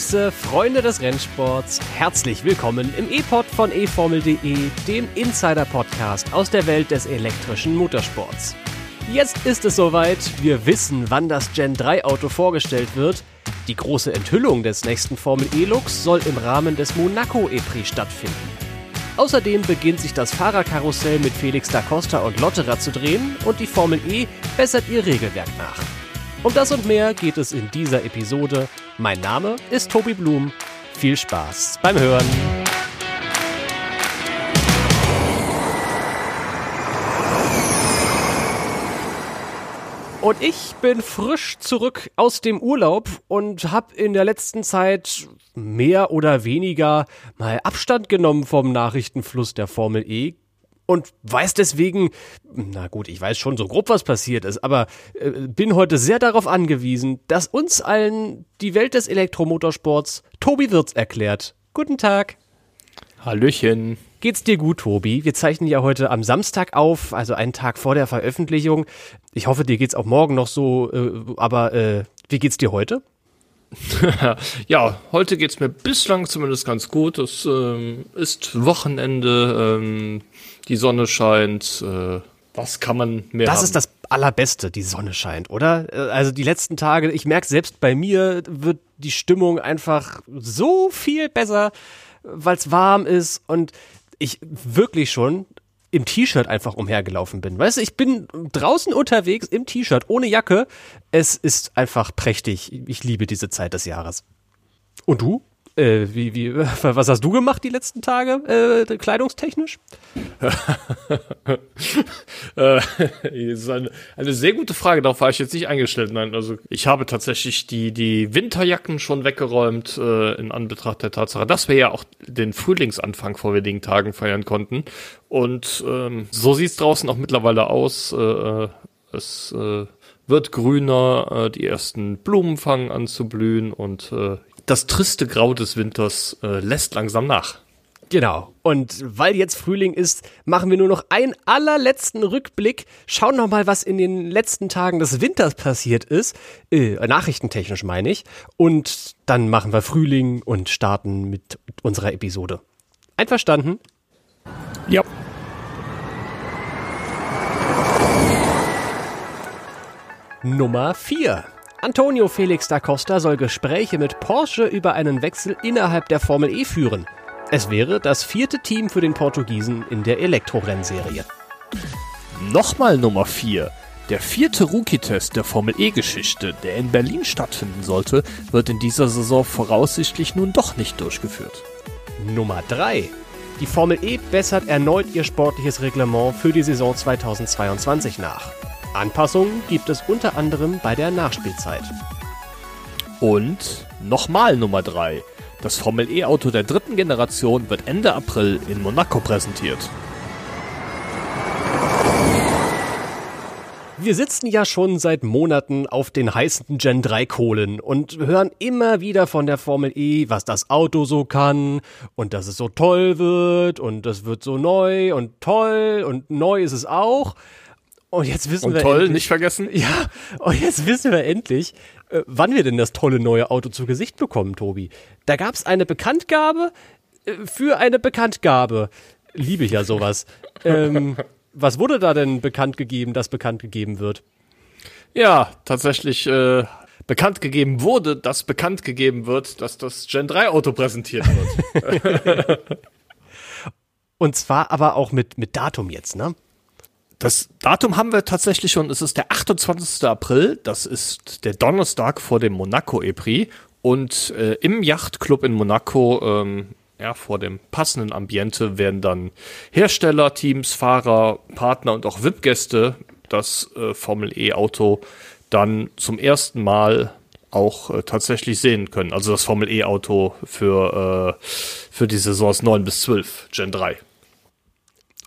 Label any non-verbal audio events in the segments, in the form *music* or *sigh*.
Grüße, Freunde des Rennsports. Herzlich willkommen im E-Pod von eFormel.de, dem Insider-Podcast aus der Welt des elektrischen Motorsports. Jetzt ist es soweit. Wir wissen, wann das Gen 3 Auto vorgestellt wird. Die große Enthüllung des nächsten Formel E-Looks soll im Rahmen des Monaco E-Prix stattfinden. Außerdem beginnt sich das Fahrerkarussell mit Felix da Costa und Lotterer zu drehen und die Formel E bessert ihr Regelwerk nach. Um das und mehr geht es in dieser Episode. Mein Name ist Tobi Blum. Viel Spaß beim Hören. Und ich bin frisch zurück aus dem Urlaub und habe in der letzten Zeit mehr oder weniger mal Abstand genommen vom Nachrichtenfluss der Formel E. Und weiß deswegen, na gut, ich weiß schon so grob, was passiert ist, aber äh, bin heute sehr darauf angewiesen, dass uns allen die Welt des Elektromotorsports Tobi Wirz erklärt. Guten Tag. Hallöchen. Geht's dir gut, Tobi? Wir zeichnen ja heute am Samstag auf, also einen Tag vor der Veröffentlichung. Ich hoffe, dir geht's auch morgen noch so, äh, aber äh, wie geht's dir heute? *laughs* ja, heute geht's mir bislang zumindest ganz gut. Es ähm, ist Wochenende, ähm, die Sonne scheint. Äh, was kann man mehr? Das haben? ist das Allerbeste, die Sonne scheint, oder? Äh, also die letzten Tage, ich merke selbst bei mir wird die Stimmung einfach so viel besser, weil es warm ist und ich wirklich schon im T-Shirt einfach umhergelaufen bin. Weißt du, ich bin draußen unterwegs im T-Shirt, ohne Jacke. Es ist einfach prächtig. Ich liebe diese Zeit des Jahres. Und du? Äh, wie, wie, *laughs* was hast du gemacht die letzten Tage, äh, kleidungstechnisch? *laughs* äh, das ist eine, eine, sehr gute Frage, darauf war ich jetzt nicht eingestellt. Nein, also ich habe tatsächlich die, die Winterjacken schon weggeräumt, äh, in Anbetracht der Tatsache, dass wir ja auch den Frühlingsanfang vor wenigen Tagen feiern konnten. Und ähm, so sieht es draußen auch mittlerweile aus. Äh, äh es äh, wird grüner, äh, die ersten Blumen fangen an zu blühen und äh, das triste Grau des Winters äh, lässt langsam nach. Genau. Und weil jetzt Frühling ist, machen wir nur noch einen allerletzten Rückblick. Schauen noch mal, was in den letzten Tagen des Winters passiert ist. Äh, nachrichtentechnisch meine ich. Und dann machen wir Frühling und starten mit unserer Episode. Einverstanden? Ja. Nummer 4. Antonio Felix da Costa soll Gespräche mit Porsche über einen Wechsel innerhalb der Formel E führen. Es wäre das vierte Team für den Portugiesen in der Elektrorennserie. Nochmal Nummer 4. Der vierte Rookie-Test der Formel E-Geschichte, der in Berlin stattfinden sollte, wird in dieser Saison voraussichtlich nun doch nicht durchgeführt. Nummer 3. Die Formel E bessert erneut ihr sportliches Reglement für die Saison 2022 nach. Anpassungen gibt es unter anderem bei der Nachspielzeit. Und nochmal Nummer 3. Das Formel E-Auto der dritten Generation wird Ende April in Monaco präsentiert. Wir sitzen ja schon seit Monaten auf den heißen Gen 3 Kohlen und hören immer wieder von der Formel E, was das Auto so kann und dass es so toll wird und das wird so neu und toll und neu ist es auch. Und jetzt wissen und wir. Toll, endlich, nicht vergessen. *laughs* Ja, und jetzt wissen wir endlich, äh, wann wir denn das tolle neue Auto zu Gesicht bekommen, Tobi. Da gab es eine Bekanntgabe äh, für eine Bekanntgabe. Liebe ich ja sowas. *laughs* ähm, was wurde da denn bekannt gegeben, das bekannt gegeben wird? Ja, tatsächlich äh, bekannt gegeben wurde, dass bekannt gegeben wird, dass das Gen 3 Auto präsentiert wird. *laughs* Und zwar aber auch mit, mit Datum jetzt, ne? Das Datum haben wir tatsächlich schon. Es ist der 28. April. Das ist der Donnerstag vor dem Monaco E-Prix. Und äh, im Yachtclub in Monaco, ähm, ja, vor dem passenden Ambiente werden dann Hersteller, Teams, Fahrer, Partner und auch VIP-Gäste das äh, Formel E-Auto dann zum ersten Mal auch äh, tatsächlich sehen können. Also das Formel E-Auto für, äh, für die Saisons 9 bis 12, Gen 3.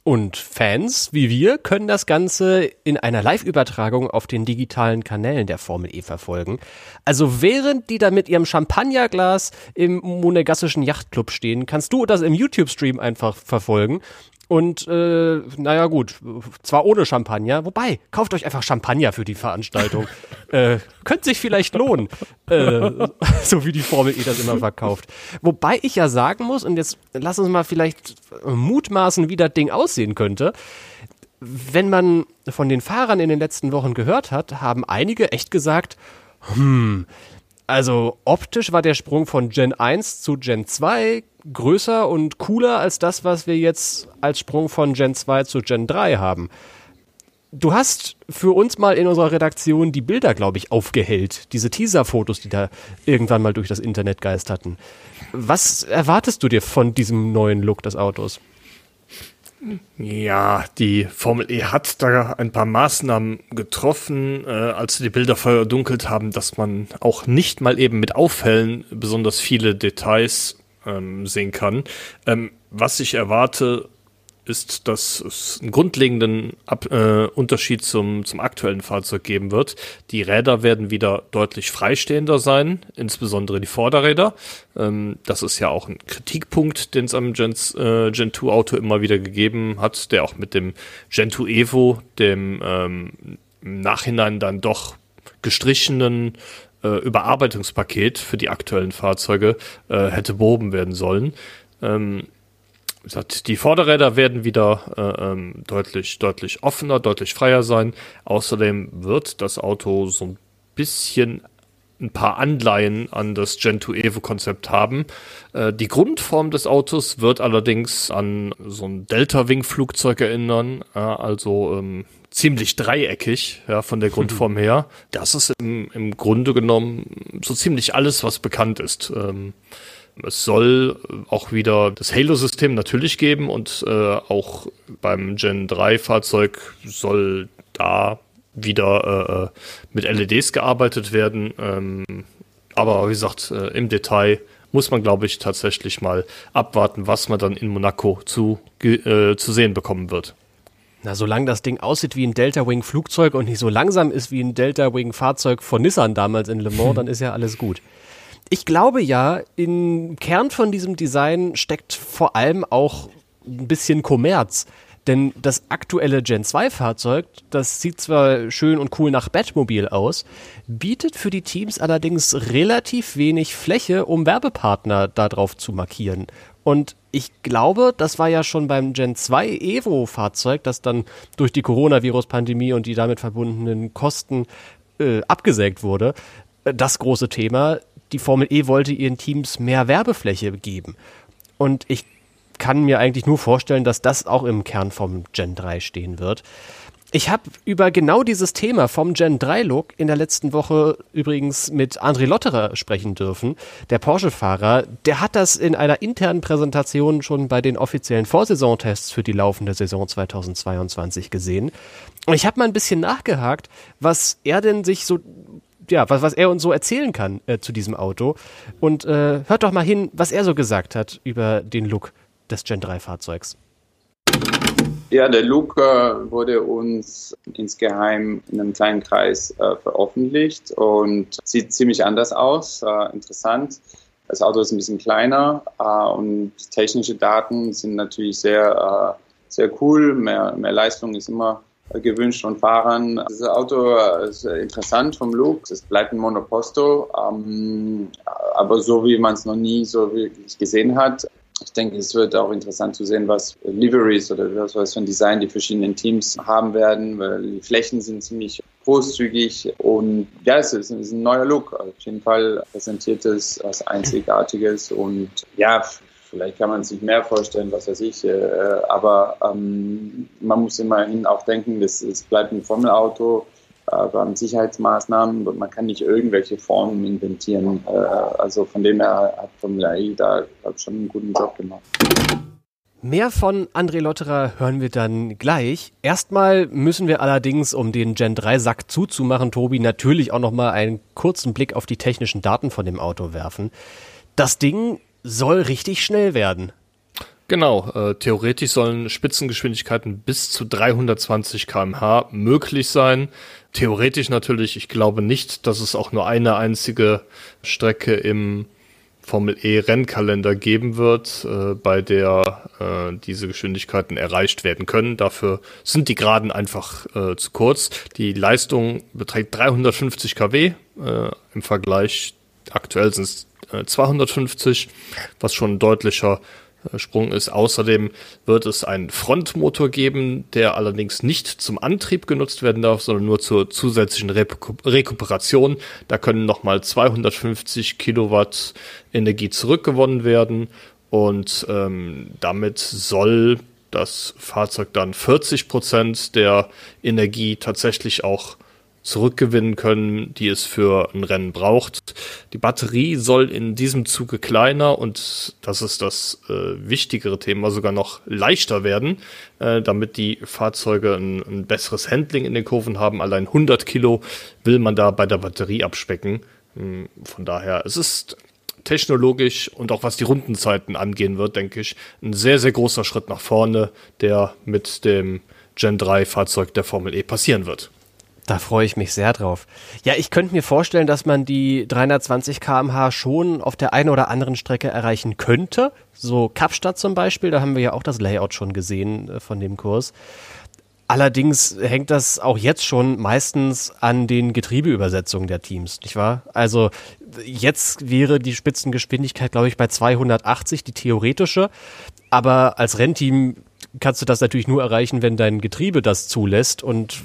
Und Fans wie wir können das Ganze in einer Live-Übertragung auf den digitalen Kanälen der Formel E verfolgen. Also während die da mit ihrem Champagnerglas im monegassischen Yachtclub stehen, kannst du das im YouTube-Stream einfach verfolgen. Und äh, naja gut, zwar ohne Champagner, wobei, kauft euch einfach Champagner für die Veranstaltung. *laughs* Äh, könnte sich vielleicht lohnen, äh, *laughs* so wie die Formel E das immer verkauft. Wobei ich ja sagen muss, und jetzt lass uns mal vielleicht mutmaßen, wie das Ding aussehen könnte. Wenn man von den Fahrern in den letzten Wochen gehört hat, haben einige echt gesagt, hm, also optisch war der Sprung von Gen 1 zu Gen 2 größer und cooler als das, was wir jetzt als Sprung von Gen 2 zu Gen 3 haben. Du hast für uns mal in unserer Redaktion die Bilder, glaube ich, aufgehellt. Diese Teaser-Fotos, die da irgendwann mal durch das Internet geisterten. Was erwartest du dir von diesem neuen Look des Autos? Ja, die Formel E hat da ein paar Maßnahmen getroffen, äh, als sie die Bilder verdunkelt haben, dass man auch nicht mal eben mit Aufhellen besonders viele Details ähm, sehen kann. Ähm, was ich erwarte, ist, dass es einen grundlegenden Ab äh, Unterschied zum, zum aktuellen Fahrzeug geben wird. Die Räder werden wieder deutlich freistehender sein, insbesondere die Vorderräder. Ähm, das ist ja auch ein Kritikpunkt, den es am Gen, äh, Gen 2 Auto immer wieder gegeben hat, der auch mit dem Gen 2 Evo, dem ähm, im Nachhinein dann doch gestrichenen äh, Überarbeitungspaket für die aktuellen Fahrzeuge äh, hätte behoben werden sollen. Ähm, die Vorderräder werden wieder äh, ähm, deutlich, deutlich offener, deutlich freier sein. Außerdem wird das Auto so ein bisschen ein paar Anleihen an das Gen 2 Evo Konzept haben. Äh, die Grundform des Autos wird allerdings an so ein Delta Wing Flugzeug erinnern, äh, also ähm, ziemlich dreieckig, ja, von der Grundform her. Das ist im, im Grunde genommen so ziemlich alles, was bekannt ist. Ähm, es soll auch wieder das Halo-System natürlich geben und äh, auch beim Gen 3 Fahrzeug soll da wieder äh, mit LEDs gearbeitet werden. Ähm, aber wie gesagt, äh, im Detail muss man, glaube ich, tatsächlich mal abwarten, was man dann in Monaco zu, äh, zu sehen bekommen wird. Na, solange das Ding aussieht wie ein Delta Wing Flugzeug und nicht so langsam ist wie ein Delta Wing Fahrzeug von Nissan damals in Le Mans, *laughs* dann ist ja alles gut. Ich glaube ja, im Kern von diesem Design steckt vor allem auch ein bisschen Kommerz. Denn das aktuelle Gen 2 Fahrzeug, das sieht zwar schön und cool nach Batmobil aus, bietet für die Teams allerdings relativ wenig Fläche, um Werbepartner darauf zu markieren. Und ich glaube, das war ja schon beim Gen 2 Evo Fahrzeug, das dann durch die Coronavirus-Pandemie und die damit verbundenen Kosten äh, abgesägt wurde, äh, das große Thema die Formel E wollte ihren Teams mehr Werbefläche geben. Und ich kann mir eigentlich nur vorstellen, dass das auch im Kern vom Gen 3 stehen wird. Ich habe über genau dieses Thema vom Gen 3 Look in der letzten Woche übrigens mit André Lotterer sprechen dürfen, der Porsche-Fahrer. Der hat das in einer internen Präsentation schon bei den offiziellen Vorsaisontests für die laufende Saison 2022 gesehen. Und ich habe mal ein bisschen nachgehakt, was er denn sich so ja, was, was er uns so erzählen kann äh, zu diesem Auto. Und äh, hört doch mal hin, was er so gesagt hat über den Look des Gen 3 Fahrzeugs. Ja, der äh, wurde uns insgeheim in einem kleinen Kreis äh, veröffentlicht und sieht ziemlich anders aus. Äh, interessant. Das Auto ist ein bisschen kleiner äh, und technische Daten sind natürlich sehr, sehr cool. Mehr, mehr Leistung ist immer gewünscht von Fahrern. Das Auto ist interessant vom Look. Es bleibt ein Monoposto, ähm, aber so wie man es noch nie so wirklich gesehen hat. Ich denke, es wird auch interessant zu sehen, was Liveries oder was, für ein Design die verschiedenen Teams haben werden, weil die Flächen sind ziemlich großzügig und ja, es ist, ist ein neuer Look. Auf jeden Fall präsentiert es was Einzigartiges und ja, Vielleicht kann man sich mehr vorstellen, was weiß ich. Äh, aber ähm, man muss immerhin auch denken, es bleibt ein Formelauto. Beim Sicherheitsmaßnahmen, man kann nicht irgendwelche Formen inventieren. Äh, also von dem her hat Formel E da schon einen guten Job gemacht. Mehr von André Lotterer hören wir dann gleich. Erstmal müssen wir allerdings, um den Gen 3 Sack zuzumachen, Tobi, natürlich auch nochmal einen kurzen Blick auf die technischen Daten von dem Auto werfen. Das Ding soll richtig schnell werden. Genau, äh, theoretisch sollen Spitzengeschwindigkeiten bis zu 320 km/h möglich sein. Theoretisch natürlich, ich glaube nicht, dass es auch nur eine einzige Strecke im Formel E Rennkalender geben wird, äh, bei der äh, diese Geschwindigkeiten erreicht werden können. Dafür sind die Geraden einfach äh, zu kurz. Die Leistung beträgt 350 kW äh, im Vergleich. Aktuell sind es 250, was schon ein deutlicher äh, Sprung ist. Außerdem wird es einen Frontmotor geben, der allerdings nicht zum Antrieb genutzt werden darf, sondern nur zur zusätzlichen Rekuperation. Da können nochmal 250 Kilowatt Energie zurückgewonnen werden und ähm, damit soll das Fahrzeug dann 40 Prozent der Energie tatsächlich auch zurückgewinnen können, die es für ein Rennen braucht. Die Batterie soll in diesem Zuge kleiner und das ist das äh, wichtigere Thema sogar noch leichter werden, äh, damit die Fahrzeuge ein, ein, besseres Handling in den Kurven haben. Allein 100 Kilo will man da bei der Batterie abspecken. Hm, von daher, es ist technologisch und auch was die Rundenzeiten angehen wird, denke ich, ein sehr, sehr großer Schritt nach vorne, der mit dem Gen 3 Fahrzeug der Formel E passieren wird. Da freue ich mich sehr drauf. Ja, ich könnte mir vorstellen, dass man die 320 km/h schon auf der einen oder anderen Strecke erreichen könnte. So Kapstadt zum Beispiel, da haben wir ja auch das Layout schon gesehen äh, von dem Kurs. Allerdings hängt das auch jetzt schon meistens an den Getriebeübersetzungen der Teams, nicht wahr? Also jetzt wäre die Spitzengeschwindigkeit, glaube ich, bei 280, die theoretische. Aber als Rennteam kannst du das natürlich nur erreichen, wenn dein Getriebe das zulässt. Und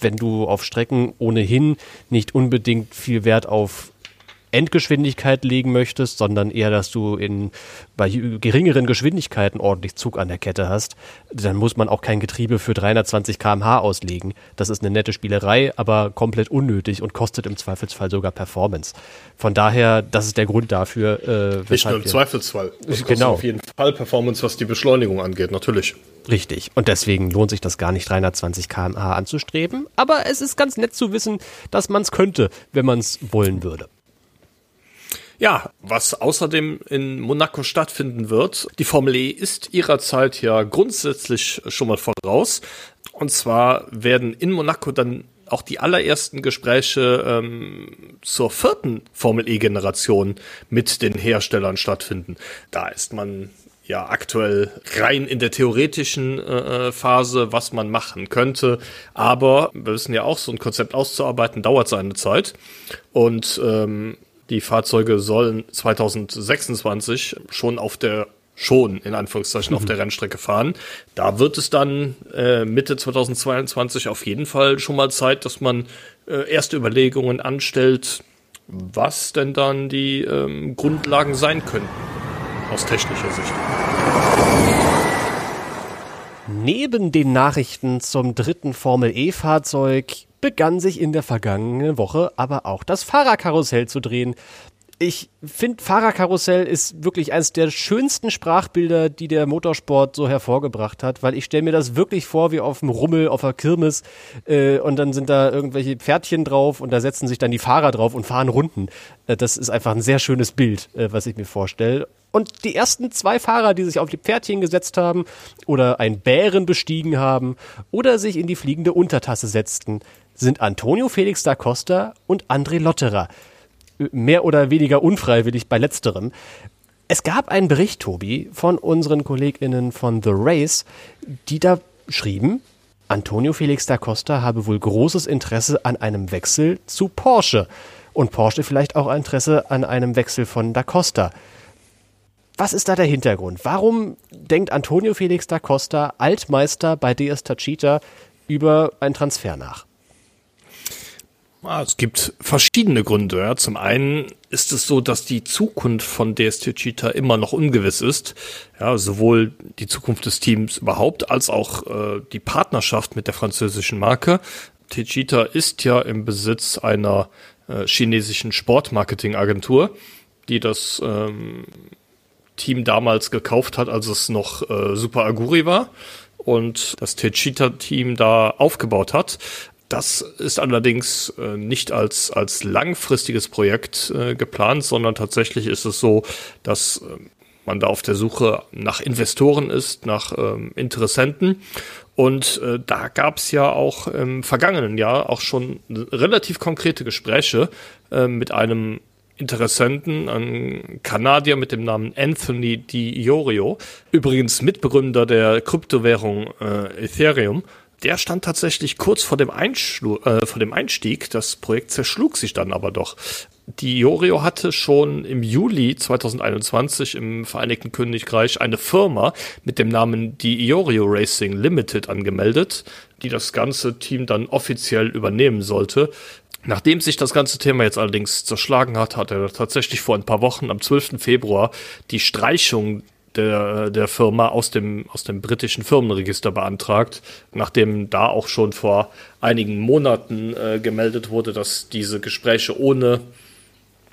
wenn du auf Strecken ohnehin nicht unbedingt viel Wert auf Endgeschwindigkeit legen möchtest, sondern eher, dass du in, bei geringeren Geschwindigkeiten ordentlich Zug an der Kette hast, dann muss man auch kein Getriebe für 320 km/h auslegen. Das ist eine nette Spielerei, aber komplett unnötig und kostet im Zweifelsfall sogar Performance. Von daher, das ist der Grund dafür. Äh, Nicht nur im Zweifelsfall. Das genau. auf jeden Fall Performance, was die Beschleunigung angeht, natürlich. Richtig. Und deswegen lohnt sich das gar nicht, 320 km/h anzustreben. Aber es ist ganz nett zu wissen, dass man es könnte, wenn man es wollen würde. Ja, was außerdem in Monaco stattfinden wird, die Formel E ist ihrer Zeit ja grundsätzlich schon mal voraus. Und zwar werden in Monaco dann auch die allerersten Gespräche ähm, zur vierten Formel E-Generation mit den Herstellern stattfinden. Da ist man ja aktuell rein in der theoretischen äh, äh, Phase, was man machen könnte. Aber wir wissen ja auch, so ein Konzept auszuarbeiten dauert seine Zeit. Und ähm, die Fahrzeuge sollen 2026 schon auf der schon in Anführungszeichen mhm. auf der Rennstrecke fahren. Da wird es dann äh, Mitte 2022 auf jeden Fall schon mal Zeit, dass man äh, erste Überlegungen anstellt, was denn dann die ähm, Grundlagen sein könnten aus technischer Sicht. Neben den Nachrichten zum dritten Formel E-Fahrzeug begann sich in der vergangenen Woche aber auch das Fahrerkarussell zu drehen. Ich finde, Fahrerkarussell ist wirklich eines der schönsten Sprachbilder, die der Motorsport so hervorgebracht hat, weil ich stelle mir das wirklich vor wie auf dem Rummel, auf der Kirmes äh, und dann sind da irgendwelche Pferdchen drauf und da setzen sich dann die Fahrer drauf und fahren Runden. Äh, das ist einfach ein sehr schönes Bild, äh, was ich mir vorstelle. Und die ersten zwei Fahrer, die sich auf die Pferdchen gesetzt haben oder einen Bären bestiegen haben oder sich in die fliegende Untertasse setzten, sind Antonio Felix da Costa und André Lotterer. Mehr oder weniger unfreiwillig bei letzterem. Es gab einen Bericht, Tobi, von unseren KollegInnen von The Race, die da schrieben, Antonio Felix da Costa habe wohl großes Interesse an einem Wechsel zu Porsche und Porsche vielleicht auch Interesse an einem Wechsel von da Costa. Was ist da der Hintergrund? Warum denkt Antonio Felix da Costa, Altmeister bei DS Tachita, über einen Transfer nach? Ah, es gibt verschiedene Gründe. Ja. Zum einen ist es so, dass die Zukunft von DST Cheetah immer noch ungewiss ist. Ja, sowohl die Zukunft des Teams überhaupt als auch äh, die Partnerschaft mit der französischen Marke. Techita ist ja im Besitz einer äh, chinesischen Sportmarketingagentur, die das ähm, Team damals gekauft hat, als es noch äh, Super Aguri war und das Techita-Team da aufgebaut hat. Das ist allerdings äh, nicht als, als langfristiges Projekt äh, geplant, sondern tatsächlich ist es so, dass äh, man da auf der Suche nach Investoren ist, nach ähm, Interessenten. Und äh, da gab es ja auch im vergangenen Jahr auch schon relativ konkrete Gespräche äh, mit einem Interessenten, ein Kanadier mit dem Namen Anthony Di Iorio, übrigens Mitbegründer der Kryptowährung äh, Ethereum. Der stand tatsächlich kurz vor dem, Einschlu äh, vor dem Einstieg. Das Projekt zerschlug sich dann aber doch. Die Iorio hatte schon im Juli 2021 im Vereinigten Königreich eine Firma mit dem Namen die Iorio Racing Limited angemeldet, die das ganze Team dann offiziell übernehmen sollte. Nachdem sich das ganze Thema jetzt allerdings zerschlagen hat, hat er tatsächlich vor ein paar Wochen am 12. Februar die Streichung der, der Firma aus dem, aus dem britischen Firmenregister beantragt, nachdem da auch schon vor einigen Monaten äh, gemeldet wurde, dass diese Gespräche ohne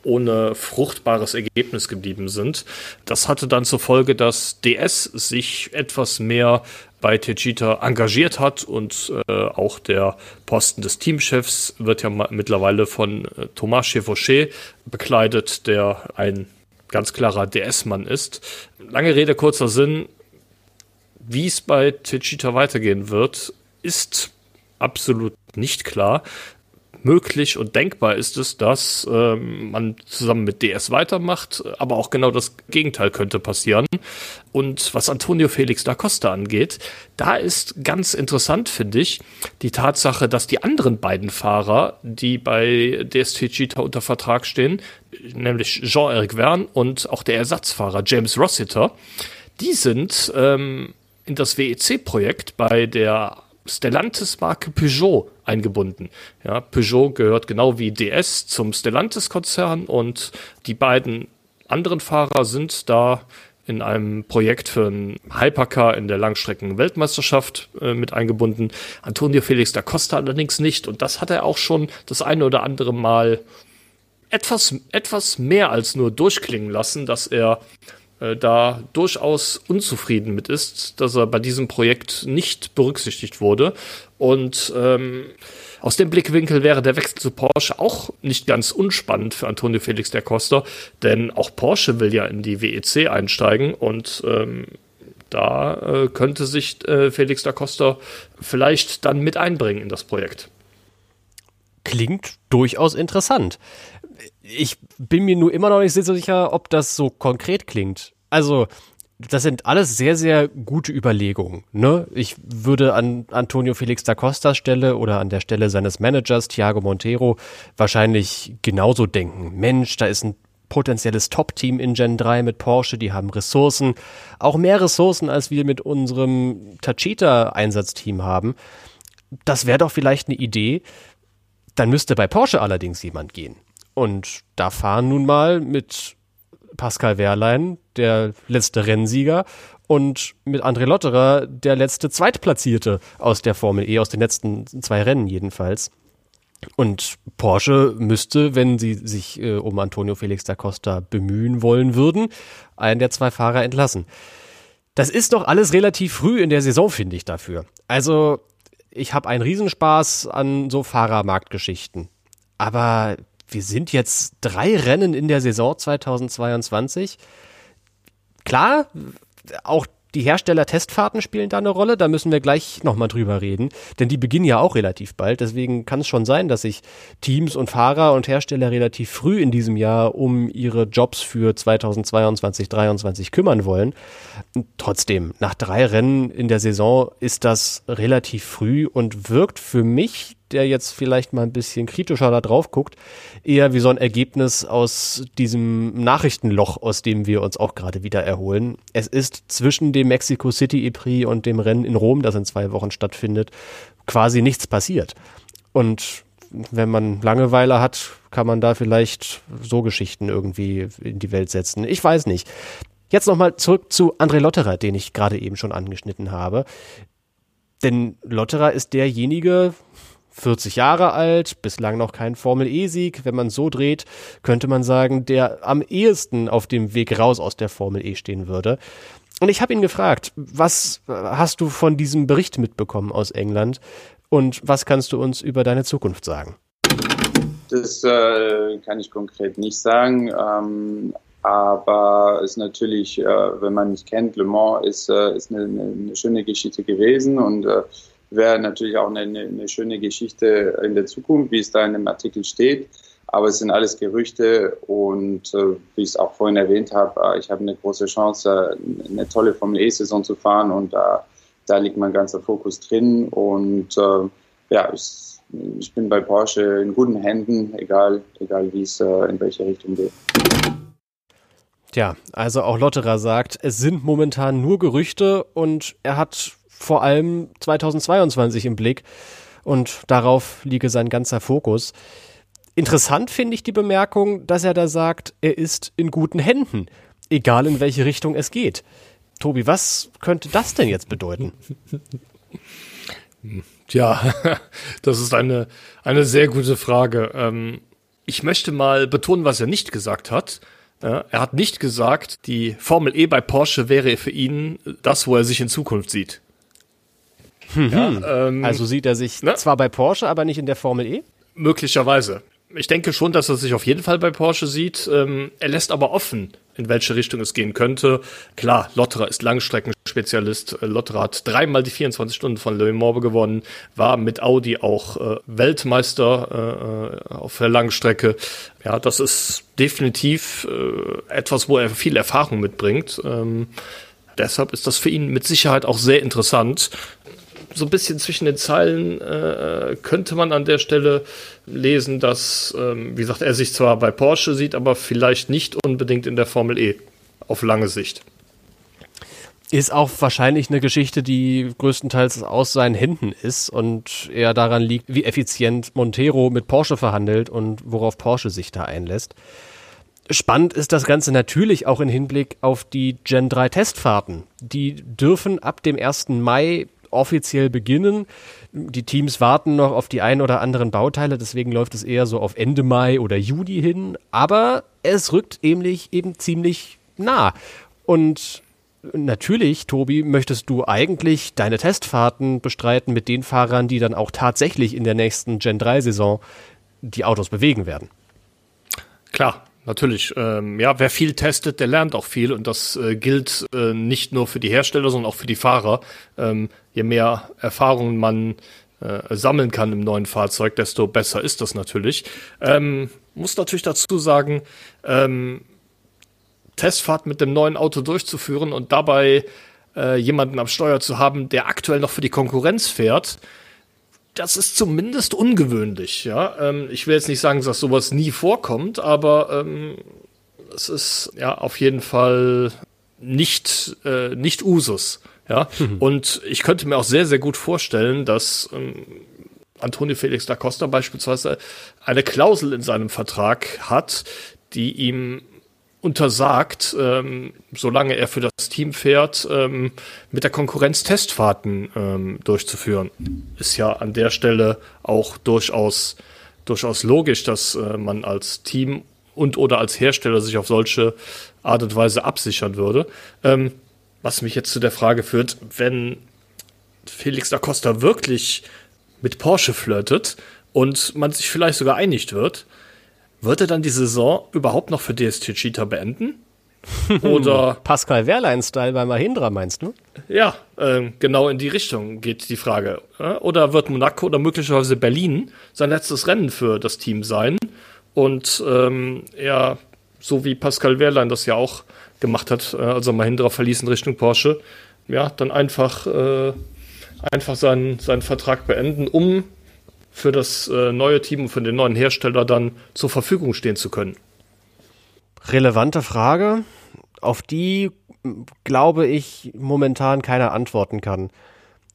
ohne fruchtbares Ergebnis geblieben sind. Das hatte dann zur Folge, dass DS sich etwas mehr bei Tejita engagiert hat und äh, auch der Posten des Teamchefs wird ja mittlerweile von äh, Thomas Chevauchet bekleidet, der ein ganz klarer DS-Mann ist. Lange Rede, kurzer Sinn. Wie es bei Tejita weitergehen wird, ist absolut nicht klar möglich und denkbar ist es, dass ähm, man zusammen mit DS weitermacht, aber auch genau das Gegenteil könnte passieren. Und was Antonio Felix da Costa angeht, da ist ganz interessant, finde ich, die Tatsache, dass die anderen beiden Fahrer, die bei DST Cheetah unter Vertrag stehen, nämlich Jean-Eric Verne und auch der Ersatzfahrer James Rossiter, die sind ähm, in das WEC-Projekt bei der Stellantis-Marke Peugeot eingebunden. Ja, Peugeot gehört genau wie DS zum Stellantis-Konzern und die beiden anderen Fahrer sind da in einem Projekt für einen Hypercar in der Langstrecken-Weltmeisterschaft äh, mit eingebunden. Antonio Felix da Costa allerdings nicht. Und das hat er auch schon das eine oder andere Mal etwas, etwas mehr als nur durchklingen lassen, dass er äh, da durchaus unzufrieden mit ist, dass er bei diesem Projekt nicht berücksichtigt wurde. Und ähm, aus dem Blickwinkel wäre der Wechsel zu Porsche auch nicht ganz unspannend für Antonio Felix der Costa, denn auch Porsche will ja in die WEC einsteigen und ähm, da äh, könnte sich äh, Felix da Costa vielleicht dann mit einbringen in das Projekt. Klingt durchaus interessant. Ich bin mir nur immer noch nicht so sicher, ob das so konkret klingt. Also, das sind alles sehr, sehr gute Überlegungen. Ne? Ich würde an Antonio Felix da Costa Stelle oder an der Stelle seines Managers Thiago Montero wahrscheinlich genauso denken. Mensch, da ist ein potenzielles Top-Team in Gen 3 mit Porsche, die haben Ressourcen, auch mehr Ressourcen, als wir mit unserem Tachita-Einsatzteam haben. Das wäre doch vielleicht eine Idee. Dann müsste bei Porsche allerdings jemand gehen. Und da fahren nun mal mit Pascal Wehrlein, der letzte Rennsieger, und mit André Lotterer, der letzte Zweitplatzierte aus der Formel E, aus den letzten zwei Rennen jedenfalls. Und Porsche müsste, wenn sie sich äh, um Antonio Felix da Costa bemühen wollen würden, einen der zwei Fahrer entlassen. Das ist doch alles relativ früh in der Saison, finde ich dafür. Also, ich habe einen Riesenspaß an so Fahrermarktgeschichten. Aber wir sind jetzt drei Rennen in der Saison 2022. Klar, auch die Hersteller-Testfahrten spielen da eine Rolle, da müssen wir gleich nochmal drüber reden, denn die beginnen ja auch relativ bald. Deswegen kann es schon sein, dass sich Teams und Fahrer und Hersteller relativ früh in diesem Jahr um ihre Jobs für 2022, 2023 kümmern wollen. Trotzdem, nach drei Rennen in der Saison ist das relativ früh und wirkt für mich der jetzt vielleicht mal ein bisschen kritischer da drauf guckt, eher wie so ein Ergebnis aus diesem Nachrichtenloch, aus dem wir uns auch gerade wieder erholen. Es ist zwischen dem Mexico City E-Prix und dem Rennen in Rom, das in zwei Wochen stattfindet, quasi nichts passiert. Und wenn man Langeweile hat, kann man da vielleicht so Geschichten irgendwie in die Welt setzen. Ich weiß nicht. Jetzt nochmal zurück zu André Lotterer, den ich gerade eben schon angeschnitten habe. Denn Lotterer ist derjenige, 40 Jahre alt, bislang noch kein Formel-E-Sieg. Wenn man so dreht, könnte man sagen, der am ehesten auf dem Weg raus aus der Formel E stehen würde. Und ich habe ihn gefragt, was hast du von diesem Bericht mitbekommen aus England und was kannst du uns über deine Zukunft sagen? Das äh, kann ich konkret nicht sagen. Ähm, aber es ist natürlich, äh, wenn man mich kennt, Le Mans ist, äh, ist eine, eine, schöne Geschichte gewesen und äh, wäre natürlich auch eine, eine, schöne Geschichte in der Zukunft, wie es da in dem Artikel steht. Aber es sind alles Gerüchte und äh, wie ich es auch vorhin erwähnt habe, äh, ich habe eine große Chance, äh, eine tolle Formel E-Saison zu fahren und da liegt mein ganzer Fokus drin. Und äh, ja, ich, ich, bin bei Porsche in guten Händen, egal, egal wie es äh, in welche Richtung geht. Tja, also auch Lotterer sagt, es sind momentan nur Gerüchte und er hat vor allem 2022 im Blick und darauf liege sein ganzer Fokus. Interessant finde ich die Bemerkung, dass er da sagt, er ist in guten Händen, egal in welche Richtung es geht. Tobi, was könnte das denn jetzt bedeuten? Tja, *laughs* das ist eine, eine sehr gute Frage. Ähm, ich möchte mal betonen, was er nicht gesagt hat. er hat nicht gesagt, die Formel E bei Porsche wäre für ihn das, wo er sich in Zukunft sieht. Mhm. Ja, ähm, also sieht er sich ne? zwar bei Porsche, aber nicht in der Formel E? Möglicherweise. Ich denke schon, dass er sich auf jeden Fall bei Porsche sieht. Ähm, er lässt aber offen, in welche Richtung es gehen könnte. Klar, Lotterer ist Langstreckenspezialist. Äh, Lotterer hat dreimal die 24 Stunden von Le Mans gewonnen, war mit Audi auch äh, Weltmeister äh, auf der Langstrecke. Ja, das ist definitiv äh, etwas, wo er viel Erfahrung mitbringt. Ähm, deshalb ist das für ihn mit Sicherheit auch sehr interessant so ein bisschen zwischen den Zeilen äh, könnte man an der Stelle lesen, dass, ähm, wie gesagt, er sich zwar bei Porsche sieht, aber vielleicht nicht unbedingt in der Formel E auf lange Sicht. Ist auch wahrscheinlich eine Geschichte, die größtenteils aus seinen Händen ist und eher daran liegt, wie effizient Montero mit Porsche verhandelt und worauf Porsche sich da einlässt. Spannend ist das Ganze natürlich auch im Hinblick auf die Gen 3 Testfahrten. Die dürfen ab dem 1. Mai offiziell beginnen. Die Teams warten noch auf die ein oder anderen Bauteile, deswegen läuft es eher so auf Ende Mai oder Juni hin. Aber es rückt ähnlich eben ziemlich nah. Und natürlich, Tobi, möchtest du eigentlich deine Testfahrten bestreiten mit den Fahrern, die dann auch tatsächlich in der nächsten Gen 3 Saison die Autos bewegen werden. Klar, Natürlich, ähm, ja, wer viel testet, der lernt auch viel und das äh, gilt äh, nicht nur für die Hersteller, sondern auch für die Fahrer. Ähm, je mehr Erfahrungen man äh, sammeln kann im neuen Fahrzeug, desto besser ist das natürlich. Ähm, muss natürlich dazu sagen, ähm, Testfahrt mit dem neuen Auto durchzuführen und dabei äh, jemanden am Steuer zu haben, der aktuell noch für die Konkurrenz fährt, das ist zumindest ungewöhnlich, ja. Ähm, ich will jetzt nicht sagen, dass sowas nie vorkommt, aber ähm, es ist ja auf jeden Fall nicht, äh, nicht Usus. Ja, mhm. und ich könnte mir auch sehr, sehr gut vorstellen, dass ähm, Antonio Felix da Costa beispielsweise eine Klausel in seinem Vertrag hat, die ihm untersagt, ähm, solange er für das Team fährt, ähm, mit der Konkurrenz Testfahrten ähm, durchzuführen. Ist ja an der Stelle auch durchaus, durchaus logisch, dass äh, man als Team und oder als Hersteller sich auf solche Art und Weise absichern würde. Ähm, was mich jetzt zu der Frage führt, wenn Felix da Costa wirklich mit Porsche flirtet und man sich vielleicht sogar einigt wird, wird er dann die Saison überhaupt noch für DST Cheetah beenden? *laughs* Oder Pascal Wehrlein-Style bei Mahindra, meinst du? Ja, äh, genau in die Richtung geht die Frage. Oder wird Monaco oder möglicherweise Berlin sein letztes Rennen für das Team sein? Und ähm, er, so wie Pascal Wehrlein das ja auch gemacht hat, äh, also Mahindra verließ in Richtung Porsche, ja, dann einfach, äh, einfach seinen, seinen Vertrag beenden, um für das äh, neue Team und für den neuen Hersteller dann zur Verfügung stehen zu können? Relevante Frage, auf die glaube ich momentan keiner antworten kann.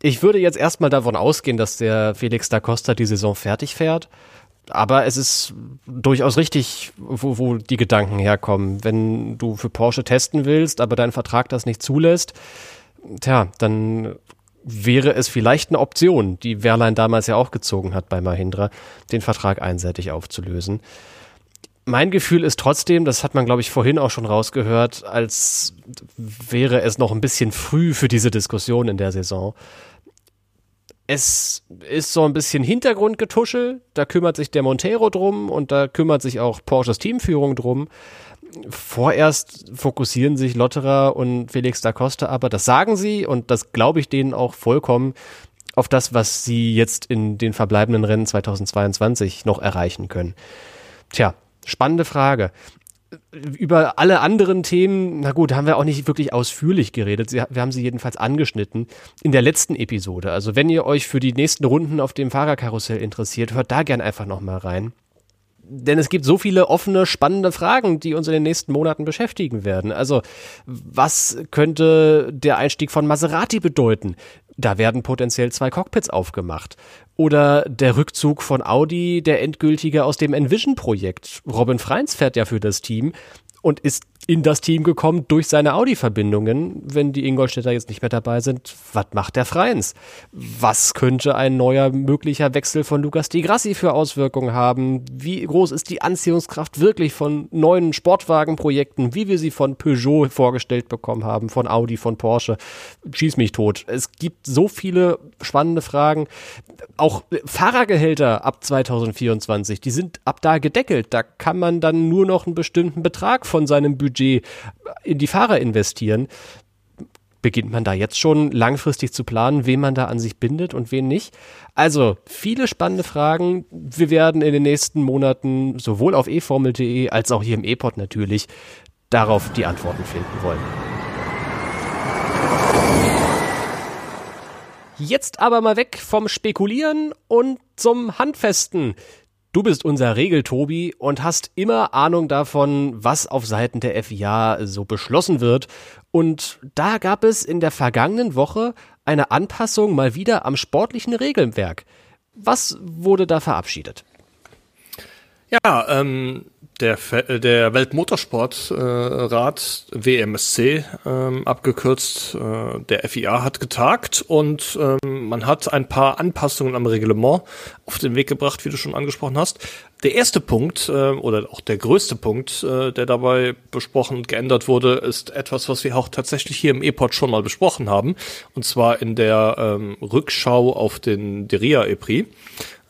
Ich würde jetzt erstmal davon ausgehen, dass der Felix da Costa die Saison fertig fährt. Aber es ist durchaus richtig, wo, wo die Gedanken herkommen. Wenn du für Porsche testen willst, aber dein Vertrag das nicht zulässt, tja, dann wäre es vielleicht eine Option, die Wehrlein damals ja auch gezogen hat bei Mahindra, den Vertrag einseitig aufzulösen. Mein Gefühl ist trotzdem, das hat man, glaube ich, vorhin auch schon rausgehört, als wäre es noch ein bisschen früh für diese Diskussion in der Saison. Es ist so ein bisschen Hintergrundgetuschel, da kümmert sich der Montero drum und da kümmert sich auch Porsches Teamführung drum vorerst fokussieren sich Lotterer und Felix da Costa aber, das sagen sie und das glaube ich denen auch vollkommen, auf das, was sie jetzt in den verbleibenden Rennen 2022 noch erreichen können. Tja, spannende Frage über alle anderen Themen, na gut, haben wir auch nicht wirklich ausführlich geredet. Wir haben sie jedenfalls angeschnitten in der letzten Episode. Also wenn ihr euch für die nächsten Runden auf dem Fahrerkarussell interessiert, hört da gern einfach nochmal rein. Denn es gibt so viele offene, spannende Fragen, die uns in den nächsten Monaten beschäftigen werden. Also, was könnte der Einstieg von Maserati bedeuten? Da werden potenziell zwei Cockpits aufgemacht. Oder der Rückzug von Audi, der endgültige aus dem Envision-Projekt. Robin Freins fährt ja für das Team und ist in das Team gekommen durch seine Audi-Verbindungen. Wenn die Ingolstädter jetzt nicht mehr dabei sind, was macht der Freins? Was könnte ein neuer möglicher Wechsel von Lukas Di Grassi für Auswirkungen haben? Wie groß ist die Anziehungskraft wirklich von neuen Sportwagenprojekten, wie wir sie von Peugeot vorgestellt bekommen haben, von Audi, von Porsche? Schieß mich tot. Es gibt so viele spannende Fragen. Auch Fahrergehälter ab 2024, die sind ab da gedeckelt. Da kann man dann nur noch einen bestimmten Betrag von seinem Budget Budget in die Fahrer investieren, beginnt man da jetzt schon langfristig zu planen, wen man da an sich bindet und wen nicht? Also, viele spannende Fragen. Wir werden in den nächsten Monaten sowohl auf eformel.de als auch hier im E-Pod natürlich darauf die Antworten finden wollen. Jetzt aber mal weg vom Spekulieren und zum Handfesten. Du bist unser Regel-Tobi und hast immer Ahnung davon, was auf Seiten der FIA so beschlossen wird. Und da gab es in der vergangenen Woche eine Anpassung mal wieder am sportlichen Regelwerk. Was wurde da verabschiedet? Ja, ähm, der, äh, der Weltmotorsportrat äh, WMSC ähm, abgekürzt, äh, der FIA hat getagt und ähm, man hat ein paar Anpassungen am Reglement auf den Weg gebracht, wie du schon angesprochen hast. Der erste Punkt äh, oder auch der größte Punkt, äh, der dabei besprochen und geändert wurde, ist etwas, was wir auch tatsächlich hier im E-Pod schon mal besprochen haben, und zwar in der ähm, Rückschau auf den Deria E-Prix.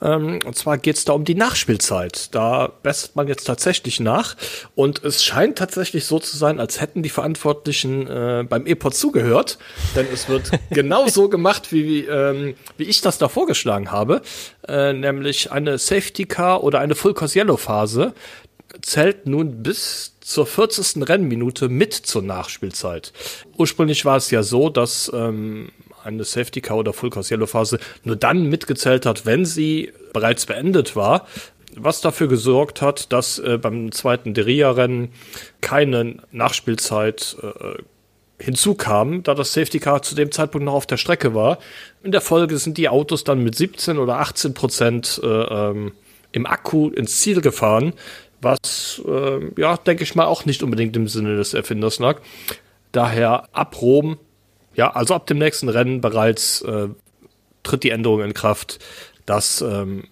Ähm, und zwar geht es da um die Nachspielzeit. Da bessert man jetzt tatsächlich nach. Und es scheint tatsächlich so zu sein, als hätten die Verantwortlichen äh, beim E-Pod zugehört. Denn es wird *laughs* genau so gemacht, wie, ähm, wie ich das da vorgeschlagen habe. Äh, nämlich eine Safety Car oder eine Full Course Yellow Phase zählt nun bis zur 40. Rennminute mit zur Nachspielzeit. Ursprünglich war es ja so, dass ähm, eine Safety Car oder Full Course Yellow Phase nur dann mitgezählt hat, wenn sie bereits beendet war. Was dafür gesorgt hat, dass äh, beim zweiten Deria-Rennen keine Nachspielzeit äh, hinzukam, da das Safety Car zu dem Zeitpunkt noch auf der Strecke war. In der Folge sind die Autos dann mit 17 oder 18 Prozent äh, ähm, im Akku ins Ziel gefahren, was, äh, ja, denke ich mal, auch nicht unbedingt im Sinne des Erfinders lag. Daher ab Rom ja, also ab dem nächsten Rennen bereits äh, tritt die Änderung in Kraft, dass ähm,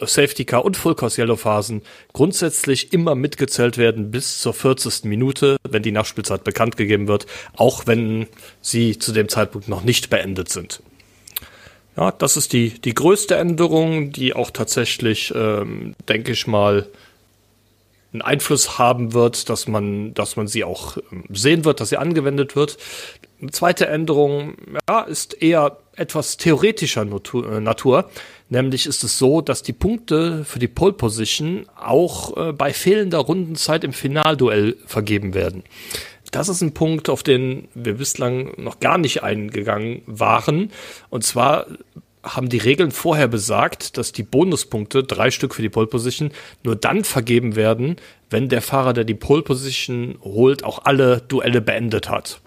Safety Car und Full Course Yellow Phasen grundsätzlich immer mitgezählt werden bis zur 40. Minute, wenn die Nachspielzeit bekannt gegeben wird, auch wenn sie zu dem Zeitpunkt noch nicht beendet sind. Ja, das ist die, die größte Änderung, die auch tatsächlich, ähm, denke ich mal, einen Einfluss haben wird, dass man, dass man sie auch ähm, sehen wird, dass sie angewendet wird. Eine zweite Änderung ja, ist eher etwas theoretischer äh, Natur, Nämlich ist es so, dass die Punkte für die Pole Position auch äh, bei fehlender Rundenzeit im Finalduell vergeben werden. Das ist ein Punkt, auf den wir bislang noch gar nicht eingegangen waren. Und zwar haben die Regeln vorher besagt, dass die Bonuspunkte, drei Stück für die Pole Position, nur dann vergeben werden, wenn der Fahrer, der die Pole Position holt, auch alle Duelle beendet hat.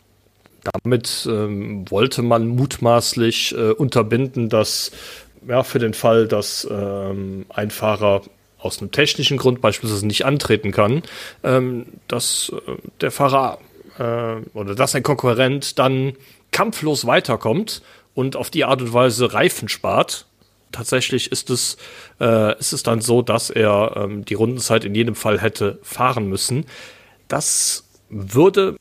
Damit ähm, wollte man mutmaßlich äh, unterbinden, dass ja, für den Fall, dass ähm, ein Fahrer aus einem technischen Grund beispielsweise nicht antreten kann, ähm, dass äh, der Fahrer äh, oder dass ein Konkurrent dann kampflos weiterkommt und auf die Art und Weise Reifen spart. Tatsächlich ist es, äh, ist es dann so, dass er ähm, die Rundenzeit in jedem Fall hätte fahren müssen. Das würde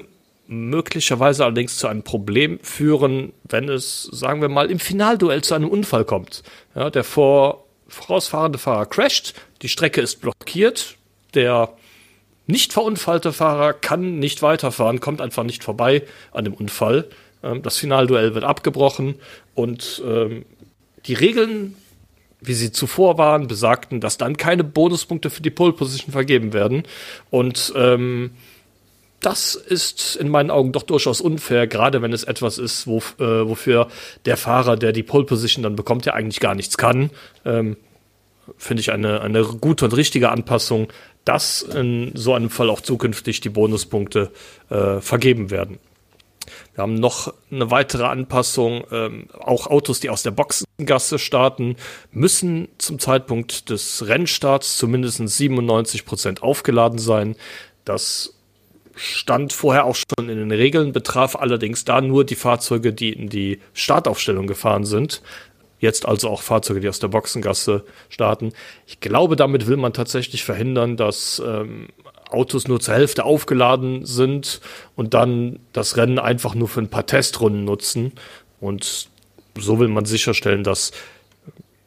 möglicherweise allerdings zu einem Problem führen, wenn es, sagen wir mal, im Finalduell zu einem Unfall kommt. Ja, der vor, vorausfahrende Fahrer crasht, die Strecke ist blockiert, der nicht verunfallte Fahrer kann nicht weiterfahren, kommt einfach nicht vorbei an dem Unfall. Ähm, das Finalduell wird abgebrochen und ähm, die Regeln wie sie zuvor waren, besagten, dass dann keine Bonuspunkte für die Pole Position vergeben werden. Und ähm, das ist in meinen Augen doch durchaus unfair, gerade wenn es etwas ist, wo, äh, wofür der Fahrer, der die Pole Position dann bekommt, ja eigentlich gar nichts kann. Ähm, Finde ich eine, eine gute und richtige Anpassung, dass in so einem Fall auch zukünftig die Bonuspunkte äh, vergeben werden. Wir haben noch eine weitere Anpassung. Ähm, auch Autos, die aus der Boxengasse starten, müssen zum Zeitpunkt des Rennstarts zumindest 97 Prozent aufgeladen sein. Das stand vorher auch schon in den Regeln, betraf allerdings da nur die Fahrzeuge, die in die Startaufstellung gefahren sind. Jetzt also auch Fahrzeuge, die aus der Boxengasse starten. Ich glaube, damit will man tatsächlich verhindern, dass ähm, Autos nur zur Hälfte aufgeladen sind und dann das Rennen einfach nur für ein paar Testrunden nutzen. Und so will man sicherstellen, dass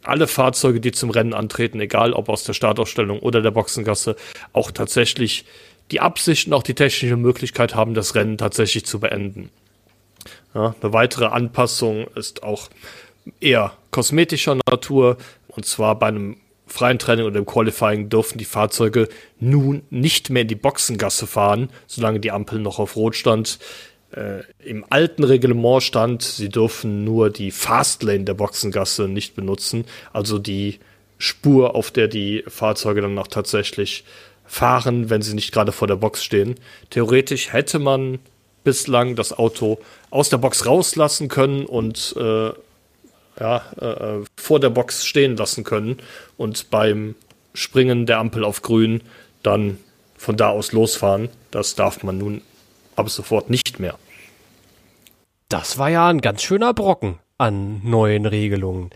alle Fahrzeuge, die zum Rennen antreten, egal ob aus der Startausstellung oder der Boxengasse, auch tatsächlich die Absicht und auch die technische Möglichkeit haben, das Rennen tatsächlich zu beenden. Ja, eine weitere Anpassung ist auch eher kosmetischer Natur. Und zwar bei einem freien Training oder im Qualifying dürfen die Fahrzeuge nun nicht mehr in die Boxengasse fahren, solange die Ampel noch auf Rot stand. Äh, Im alten Reglement stand, sie dürfen nur die Fastlane der Boxengasse nicht benutzen, also die Spur, auf der die Fahrzeuge dann auch tatsächlich fahren, wenn sie nicht gerade vor der Box stehen. Theoretisch hätte man bislang das Auto aus der Box rauslassen können und äh, ja, äh, vor der Box stehen lassen können und beim Springen der Ampel auf grün dann von da aus losfahren. Das darf man nun ab sofort nicht mehr. Das war ja ein ganz schöner Brocken an neuen Regelungen.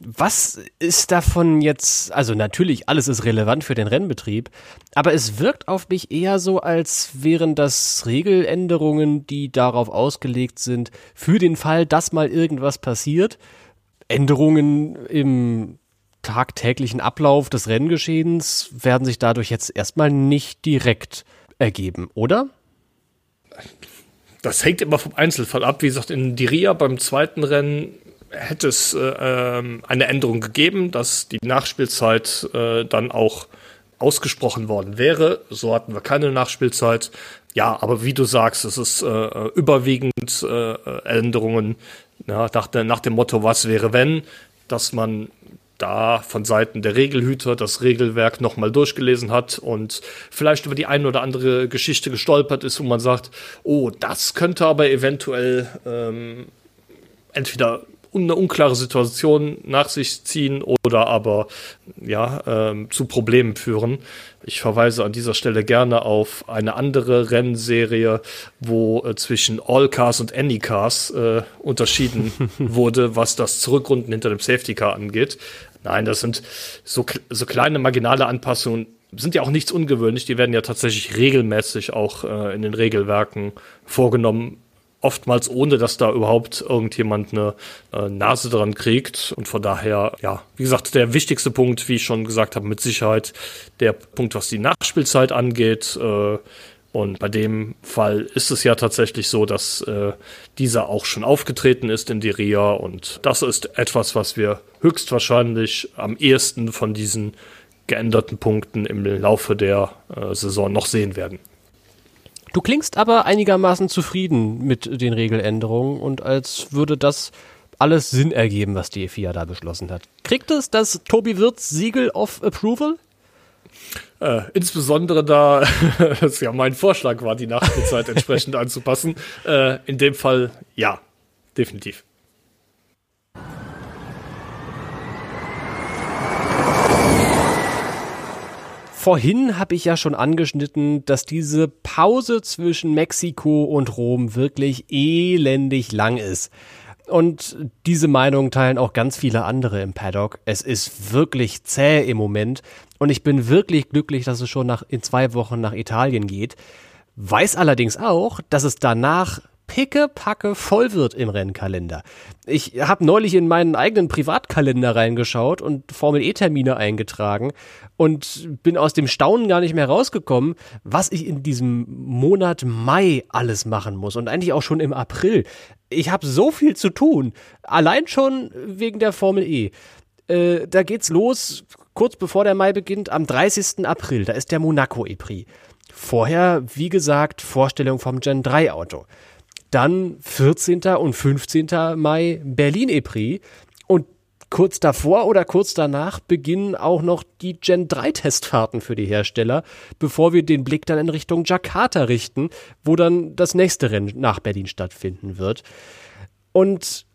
Was ist davon jetzt, also natürlich, alles ist relevant für den Rennbetrieb, aber es wirkt auf mich eher so, als wären das Regeländerungen, die darauf ausgelegt sind, für den Fall, dass mal irgendwas passiert, Änderungen im tagtäglichen Ablauf des Renngeschehens werden sich dadurch jetzt erstmal nicht direkt ergeben, oder? Das hängt immer vom Einzelfall ab. Wie gesagt, in Diria beim zweiten Rennen hätte es äh, ähm, eine Änderung gegeben, dass die Nachspielzeit äh, dann auch ausgesprochen worden wäre. So hatten wir keine Nachspielzeit. Ja, aber wie du sagst, es ist äh, überwiegend äh, Änderungen ja, nach, der, nach dem Motto, was wäre wenn, dass man da von Seiten der Regelhüter das Regelwerk nochmal durchgelesen hat und vielleicht über die eine oder andere Geschichte gestolpert ist, wo man sagt, oh, das könnte aber eventuell ähm, entweder eine unklare Situation nach sich ziehen oder aber ja ähm, zu Problemen führen. Ich verweise an dieser Stelle gerne auf eine andere Rennserie, wo äh, zwischen All Cars und Any Cars äh, unterschieden *laughs* wurde, was das Zurückrunden hinter dem Safety Car angeht. Nein, das sind so, so kleine marginale Anpassungen, sind ja auch nichts ungewöhnlich. Die werden ja tatsächlich regelmäßig auch äh, in den Regelwerken vorgenommen oftmals ohne, dass da überhaupt irgendjemand eine äh, Nase dran kriegt. Und von daher, ja, wie gesagt, der wichtigste Punkt, wie ich schon gesagt habe, mit Sicherheit der Punkt, was die Nachspielzeit angeht. Äh, und bei dem Fall ist es ja tatsächlich so, dass äh, dieser auch schon aufgetreten ist in die RIA. Und das ist etwas, was wir höchstwahrscheinlich am ehesten von diesen geänderten Punkten im Laufe der äh, Saison noch sehen werden. Du klingst aber einigermaßen zufrieden mit den Regeländerungen und als würde das alles Sinn ergeben, was die FIA da beschlossen hat. Kriegt es das Tobi Wirtz Siegel of Approval? Äh, insbesondere da *laughs* es ja mein Vorschlag war, die Nachspielzeit entsprechend *laughs* anzupassen. Äh, in dem Fall ja, definitiv. Vorhin habe ich ja schon angeschnitten, dass diese Pause zwischen Mexiko und Rom wirklich elendig lang ist. Und diese Meinung teilen auch ganz viele andere im Paddock. Es ist wirklich zäh im Moment. Und ich bin wirklich glücklich, dass es schon nach, in zwei Wochen nach Italien geht. Weiß allerdings auch, dass es danach pickepacke voll wird im Rennkalender. Ich habe neulich in meinen eigenen Privatkalender reingeschaut und Formel E-Termine eingetragen und bin aus dem Staunen gar nicht mehr rausgekommen, was ich in diesem Monat Mai alles machen muss und eigentlich auch schon im April. Ich habe so viel zu tun, allein schon wegen der Formel E. Äh, da geht's los, kurz bevor der Mai beginnt, am 30. April. Da ist der Monaco E-Prix. Vorher, wie gesagt, Vorstellung vom Gen 3 Auto. Dann 14. und 15. Mai Berlin E-Prix. Und kurz davor oder kurz danach beginnen auch noch die Gen 3 Testfahrten für die Hersteller, bevor wir den Blick dann in Richtung Jakarta richten, wo dann das nächste Rennen nach Berlin stattfinden wird. Und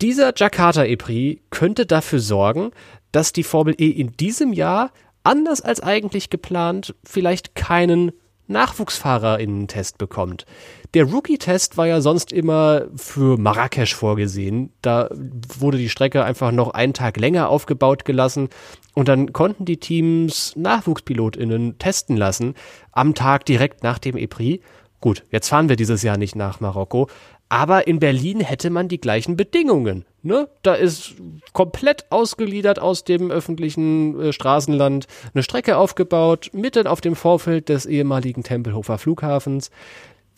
dieser Jakarta E-Prix könnte dafür sorgen, dass die Formel E in diesem Jahr anders als eigentlich geplant vielleicht keinen Nachwuchsfahrerinnen-Test bekommt. Der Rookie-Test war ja sonst immer für Marrakesch vorgesehen. Da wurde die Strecke einfach noch einen Tag länger aufgebaut gelassen und dann konnten die Teams NachwuchspilotInnen testen lassen am Tag direkt nach dem E-Prix. Gut, jetzt fahren wir dieses Jahr nicht nach Marokko, aber in Berlin hätte man die gleichen Bedingungen. Ne? Da ist komplett ausgeliefert aus dem öffentlichen äh, Straßenland eine Strecke aufgebaut, mitten auf dem Vorfeld des ehemaligen Tempelhofer Flughafens.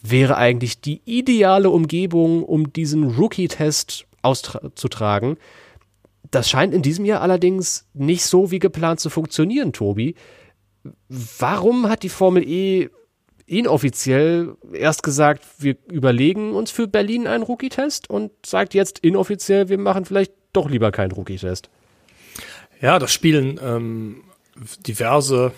Wäre eigentlich die ideale Umgebung, um diesen Rookie-Test auszutragen. Das scheint in diesem Jahr allerdings nicht so wie geplant zu funktionieren, Tobi. Warum hat die Formel E inoffiziell erst gesagt, wir überlegen uns für Berlin einen Rookie-Test und sagt jetzt inoffiziell, wir machen vielleicht doch lieber keinen Rookie-Test. Ja, das spielen ähm, diverse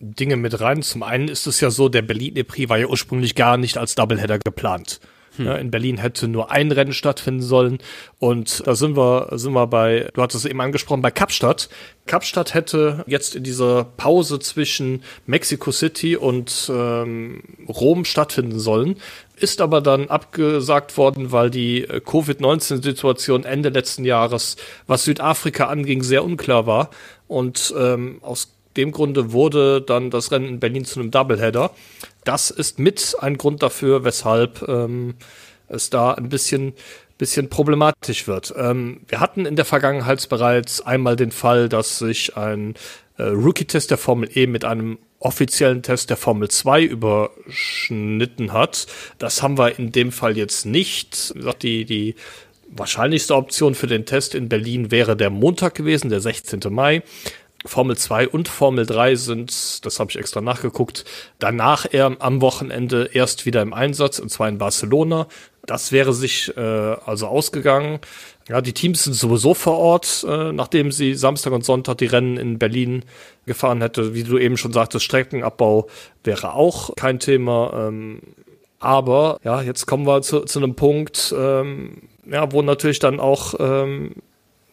Dinge mit rein. Zum einen ist es ja so, der Berlin-Prix war ja ursprünglich gar nicht als Doubleheader geplant. Hm. In Berlin hätte nur ein Rennen stattfinden sollen. Und da sind wir, sind wir bei, du hattest es eben angesprochen, bei Kapstadt. Kapstadt hätte jetzt in dieser Pause zwischen Mexico City und ähm, Rom stattfinden sollen, ist aber dann abgesagt worden, weil die äh, Covid-19-Situation Ende letzten Jahres, was Südafrika anging, sehr unklar war. Und ähm, aus dem Grunde wurde dann das Rennen in Berlin zu einem Doubleheader das ist mit ein Grund dafür, weshalb ähm, es da ein bisschen bisschen problematisch wird. Ähm, wir hatten in der Vergangenheit bereits einmal den Fall, dass sich ein äh, Rookie-Test der Formel E mit einem offiziellen Test der Formel 2 überschnitten hat. Das haben wir in dem Fall jetzt nicht. Wie gesagt, die, die wahrscheinlichste Option für den Test in Berlin wäre der Montag gewesen, der 16. Mai. Formel 2 und Formel 3 sind, das habe ich extra nachgeguckt, danach eher am Wochenende erst wieder im Einsatz, und zwar in Barcelona. Das wäre sich äh, also ausgegangen. Ja, die Teams sind sowieso vor Ort, äh, nachdem sie Samstag und Sonntag die Rennen in Berlin gefahren hätte. Wie du eben schon sagtest, Streckenabbau wäre auch kein Thema. Ähm, aber ja, jetzt kommen wir zu, zu einem Punkt, ähm, ja, wo natürlich dann auch ähm,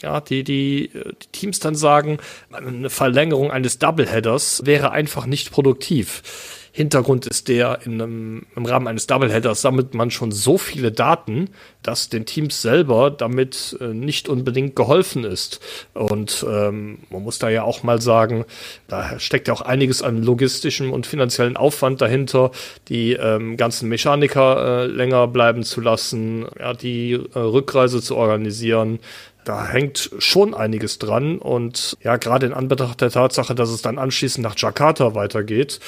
ja, die, die, die Teams dann sagen, eine Verlängerung eines Doubleheaders wäre einfach nicht produktiv. Hintergrund ist der, in einem, im Rahmen eines Doubleheaders sammelt man schon so viele Daten, dass den Teams selber damit äh, nicht unbedingt geholfen ist. Und ähm, man muss da ja auch mal sagen, da steckt ja auch einiges an logistischem und finanziellen Aufwand dahinter, die ähm, ganzen Mechaniker äh, länger bleiben zu lassen, ja, die äh, Rückreise zu organisieren, da hängt schon einiges dran und ja, gerade in Anbetracht der Tatsache, dass es dann anschließend nach Jakarta weitergeht,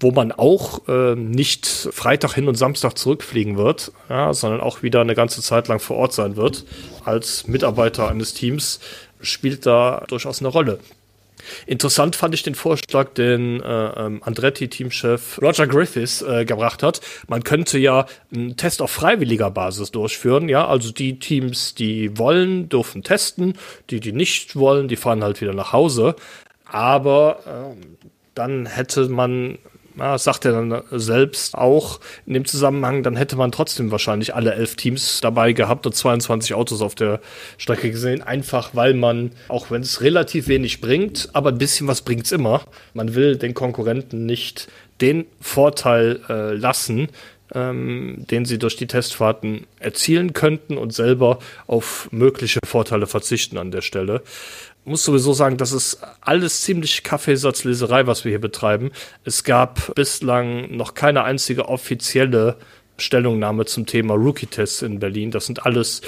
wo man auch äh, nicht Freitag hin und Samstag zurückfliegen wird, ja, sondern auch wieder eine ganze Zeit lang vor Ort sein wird als Mitarbeiter eines Teams, spielt da durchaus eine Rolle. Interessant fand ich den Vorschlag, den äh, ähm, Andretti-Teamchef Roger Griffiths äh, gebracht hat. Man könnte ja einen Test auf freiwilliger Basis durchführen. Ja, also die Teams, die wollen, dürfen testen. Die, die nicht wollen, die fahren halt wieder nach Hause. Aber äh, dann hätte man ja, sagt er dann selbst auch in dem Zusammenhang, dann hätte man trotzdem wahrscheinlich alle elf Teams dabei gehabt und 22 Autos auf der Strecke gesehen, einfach weil man, auch wenn es relativ wenig bringt, aber ein bisschen was bringt's immer, man will den Konkurrenten nicht den Vorteil äh, lassen, ähm, den sie durch die Testfahrten erzielen könnten und selber auf mögliche Vorteile verzichten an der Stelle muss sowieso sagen, das ist alles ziemlich Kaffeesatzleserei, was wir hier betreiben. Es gab bislang noch keine einzige offizielle Stellungnahme zum Thema Rookie-Tests in Berlin. Das sind alles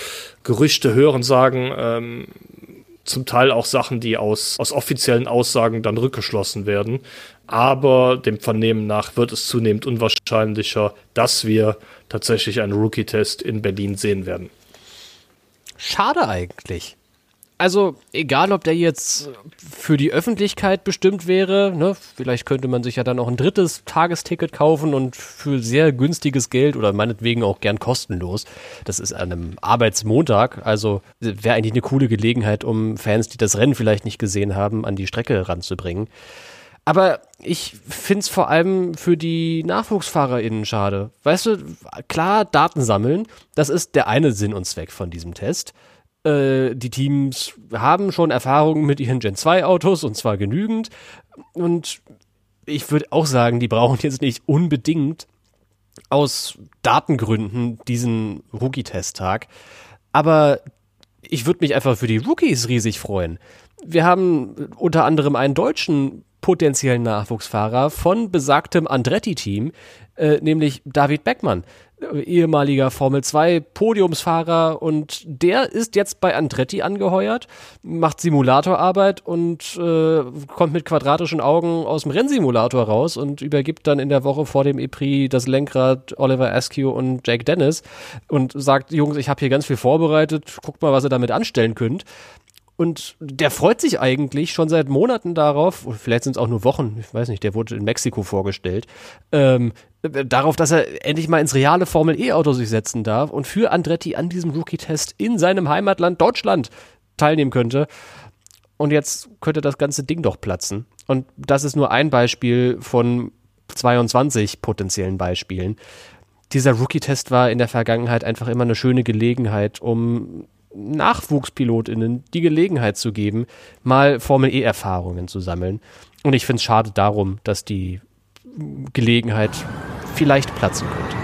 Gerüchte, Hörensagen, ähm, zum Teil auch Sachen, die aus, aus offiziellen Aussagen dann rückgeschlossen werden. Aber dem Vernehmen nach wird es zunehmend unwahrscheinlicher, dass wir tatsächlich einen Rookie-Test in Berlin sehen werden. Schade eigentlich. Also, egal ob der jetzt für die Öffentlichkeit bestimmt wäre, ne, vielleicht könnte man sich ja dann noch ein drittes Tagesticket kaufen und für sehr günstiges Geld oder meinetwegen auch gern kostenlos. Das ist an einem Arbeitsmontag, also wäre eigentlich eine coole Gelegenheit, um Fans, die das Rennen vielleicht nicht gesehen haben, an die Strecke ranzubringen. Aber ich finde es vor allem für die NachwuchsfahrerInnen schade. Weißt du, klar, Daten sammeln, das ist der eine Sinn und Zweck von diesem Test. Äh, die Teams haben schon Erfahrungen mit ihren Gen 2 Autos und zwar genügend. Und ich würde auch sagen, die brauchen jetzt nicht unbedingt aus Datengründen diesen Rookie-Test-Tag. Aber ich würde mich einfach für die Rookies riesig freuen. Wir haben unter anderem einen deutschen potenziellen Nachwuchsfahrer von besagtem Andretti-Team, äh, nämlich David Beckmann ehemaliger Formel 2 Podiumsfahrer und der ist jetzt bei Andretti angeheuert, macht Simulatorarbeit und äh, kommt mit quadratischen Augen aus dem Rennsimulator raus und übergibt dann in der Woche vor dem E-Prix das Lenkrad Oliver Askew und Jake Dennis und sagt, Jungs, ich habe hier ganz viel vorbereitet, guckt mal, was ihr damit anstellen könnt. Und der freut sich eigentlich schon seit Monaten darauf, vielleicht sind es auch nur Wochen, ich weiß nicht, der wurde in Mexiko vorgestellt, ähm, darauf, dass er endlich mal ins reale Formel-E-Auto sich setzen darf und für Andretti an diesem Rookie-Test in seinem Heimatland Deutschland teilnehmen könnte. Und jetzt könnte das ganze Ding doch platzen. Und das ist nur ein Beispiel von 22 potenziellen Beispielen. Dieser Rookie-Test war in der Vergangenheit einfach immer eine schöne Gelegenheit, um NachwuchspilotInnen die Gelegenheit zu geben, mal Formel-E-Erfahrungen zu sammeln. Und ich finde es schade darum, dass die Gelegenheit vielleicht platzen könnte.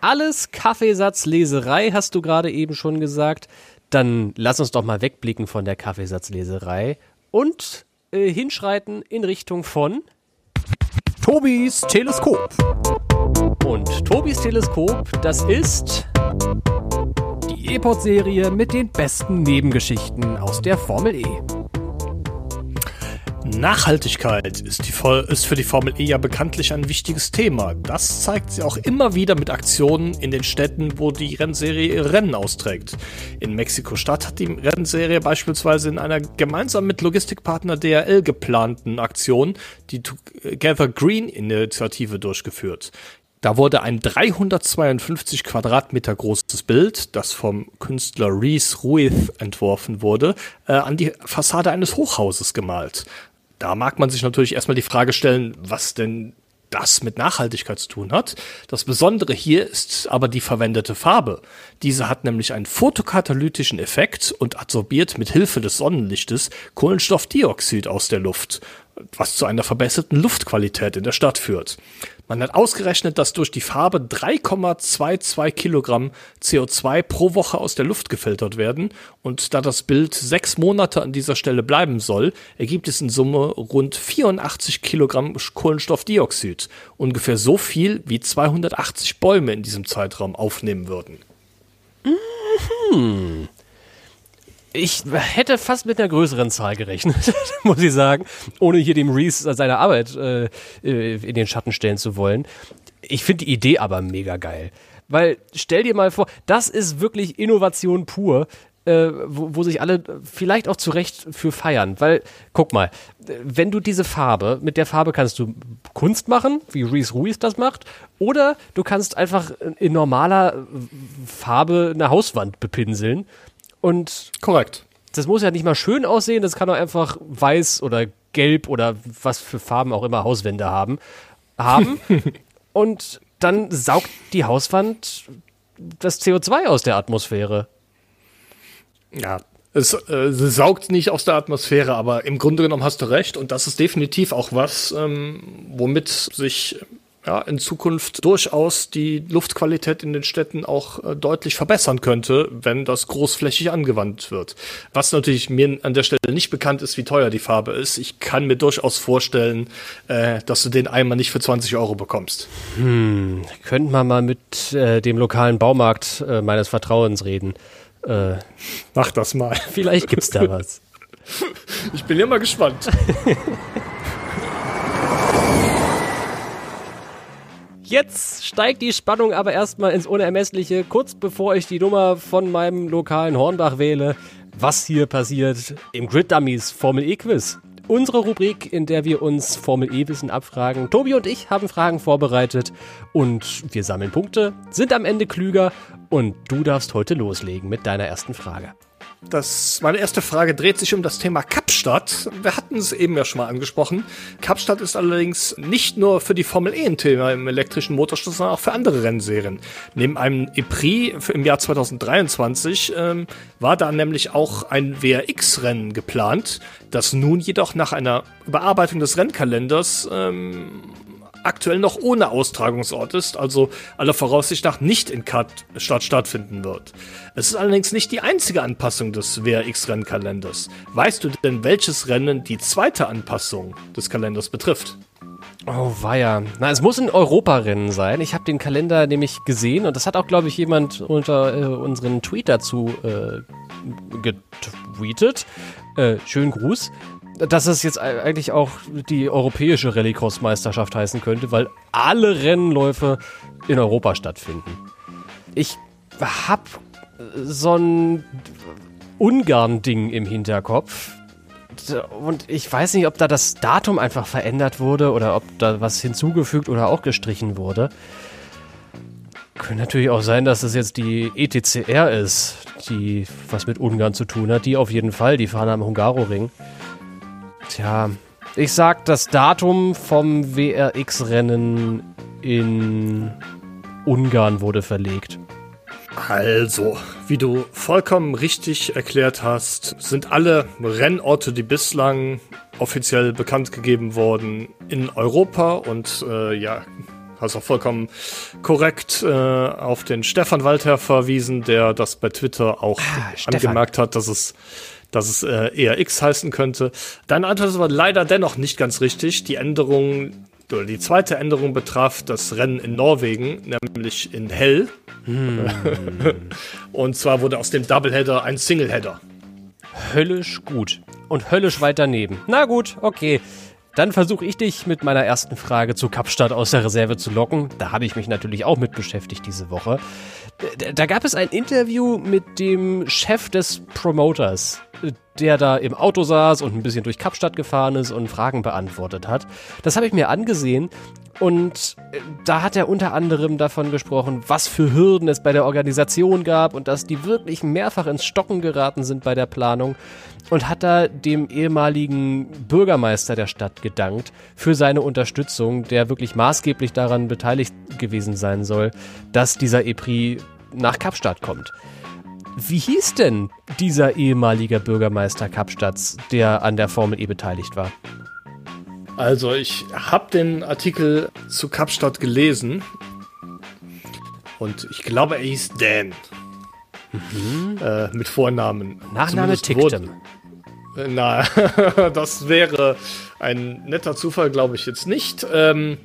Alles Kaffeesatzleserei, hast du gerade eben schon gesagt. Dann lass uns doch mal wegblicken von der Kaffeesatzleserei und äh, hinschreiten in Richtung von Tobis Teleskop. Und Tobis Teleskop, das ist die E-Pod-Serie mit den besten Nebengeschichten aus der Formel E. Nachhaltigkeit ist, ist, für die Formel E ja bekanntlich ein wichtiges Thema. Das zeigt sie auch immer wieder mit Aktionen in den Städten, wo die Rennserie ihre Rennen austrägt. In Mexiko-Stadt hat die Rennserie beispielsweise in einer gemeinsam mit Logistikpartner DRL geplanten Aktion die Together Green Initiative durchgeführt. Da wurde ein 352 Quadratmeter großes Bild, das vom Künstler Reese Ruiz entworfen wurde, äh, an die Fassade eines Hochhauses gemalt. Da mag man sich natürlich erstmal die Frage stellen, was denn das mit Nachhaltigkeit zu tun hat. Das Besondere hier ist aber die verwendete Farbe. Diese hat nämlich einen photokatalytischen Effekt und absorbiert mit Hilfe des Sonnenlichtes Kohlenstoffdioxid aus der Luft, was zu einer verbesserten Luftqualität in der Stadt führt. Man hat ausgerechnet, dass durch die Farbe 3,22 Kilogramm CO2 pro Woche aus der Luft gefiltert werden. Und da das Bild sechs Monate an dieser Stelle bleiben soll, ergibt es in Summe rund 84 Kilogramm Kohlenstoffdioxid. Ungefähr so viel, wie 280 Bäume in diesem Zeitraum aufnehmen würden. Mhm ich hätte fast mit einer größeren Zahl gerechnet, *laughs* muss ich sagen, ohne hier dem Reese seine Arbeit äh, äh, in den Schatten stellen zu wollen. Ich finde die Idee aber mega geil. Weil stell dir mal vor, das ist wirklich Innovation pur, äh, wo, wo sich alle vielleicht auch zu Recht für feiern. Weil, guck mal, wenn du diese Farbe, mit der Farbe kannst du Kunst machen, wie Reese Ruiz das macht, oder du kannst einfach in normaler Farbe eine Hauswand bepinseln und korrekt. Das muss ja nicht mal schön aussehen, das kann auch einfach weiß oder gelb oder was für Farben auch immer Hauswände haben. Haben. *laughs* und dann saugt die Hauswand das CO2 aus der Atmosphäre. Ja, es, äh, es, saugt nicht aus der Atmosphäre, aber im Grunde genommen hast du recht und das ist definitiv auch was, ähm, womit sich ja, in Zukunft durchaus die Luftqualität in den Städten auch äh, deutlich verbessern könnte, wenn das großflächig angewandt wird. Was natürlich mir an der Stelle nicht bekannt ist, wie teuer die Farbe ist. Ich kann mir durchaus vorstellen, äh, dass du den Eimer nicht für 20 Euro bekommst. Hm, könnten wir mal mit äh, dem lokalen Baumarkt äh, meines Vertrauens reden. Äh, Mach das mal. Vielleicht gibt's da was. *laughs* Ich bin ja mal gespannt. *laughs* Jetzt steigt die Spannung aber erstmal ins Unermessliche, kurz bevor ich die Nummer von meinem lokalen Hornbach wähle. Was hier passiert im Grid Dummies Formel E Quiz. Unsere Rubrik, in der wir uns Formel E-Wissen abfragen. Tobi und ich haben Fragen vorbereitet und wir sammeln Punkte, sind am Ende klüger und du darfst heute loslegen mit deiner ersten Frage. Das, meine erste Frage dreht sich um das Thema Kapstadt. Wir hatten es eben ja schon mal angesprochen. Kapstadt ist allerdings nicht nur für die Formel E ein Thema im elektrischen Motorsport, sondern auch für andere Rennserien. Neben einem E-Prix im Jahr 2023 ähm, war da nämlich auch ein WRX-Rennen geplant, das nun jedoch nach einer Überarbeitung des Rennkalenders ähm, aktuell noch ohne Austragungsort ist, also aller Voraussicht nach nicht in Stadt stattfinden wird. Es ist allerdings nicht die einzige Anpassung des WRX-Rennkalenders. Weißt du denn, welches Rennen die zweite Anpassung des Kalenders betrifft? Oh, weia. Na, es muss ein Europarennen sein. Ich habe den Kalender nämlich gesehen und das hat auch, glaube ich, jemand unter äh, unseren Tweet dazu äh, getweetet. Äh, schönen Gruß dass es jetzt eigentlich auch die europäische Rallycross-Meisterschaft heißen könnte, weil alle Rennläufe in Europa stattfinden. Ich hab so ein Ungarn-Ding im Hinterkopf. Und ich weiß nicht, ob da das Datum einfach verändert wurde oder ob da was hinzugefügt oder auch gestrichen wurde. Könnte natürlich auch sein, dass es jetzt die ETCR ist, die was mit Ungarn zu tun hat. Die auf jeden Fall, die fahren am Hungaroring. Tja, ich sag, das Datum vom WRX-Rennen in Ungarn wurde verlegt. Also, wie du vollkommen richtig erklärt hast, sind alle Rennorte, die bislang offiziell bekannt gegeben wurden, in Europa und äh, ja, hast auch vollkommen korrekt äh, auf den Stefan Walter verwiesen, der das bei Twitter auch ah, angemerkt hat, dass es dass es äh, eher X heißen könnte. Deine Antwort ist aber leider dennoch nicht ganz richtig. Die Änderung oder die zweite Änderung betraf das Rennen in Norwegen, nämlich in Hell. Hm. *laughs* Und zwar wurde aus dem Doubleheader ein Singleheader. Höllisch gut. Und höllisch weit daneben. Na gut, okay. Dann versuche ich dich mit meiner ersten Frage zu Kapstadt aus der Reserve zu locken. Da habe ich mich natürlich auch mit beschäftigt diese Woche. Da gab es ein Interview mit dem Chef des Promoters, der da im Auto saß und ein bisschen durch Kapstadt gefahren ist und Fragen beantwortet hat. Das habe ich mir angesehen und äh, da hat er unter anderem davon gesprochen, was für Hürden es bei der Organisation gab und dass die wirklich mehrfach ins Stocken geraten sind bei der Planung und hat da dem ehemaligen Bürgermeister der Stadt gedankt für seine Unterstützung, der wirklich maßgeblich daran beteiligt gewesen sein soll, dass dieser EPRI nach Kapstadt kommt. Wie hieß denn dieser ehemalige Bürgermeister Kapstadts, der an der Formel E beteiligt war? Also ich habe den Artikel zu Kapstadt gelesen und ich glaube, er hieß Dan. Mhm. Äh, mit Vornamen. Nachname Ticktem. Äh, na, *laughs* das wäre ein netter Zufall, glaube ich jetzt nicht. Ähm,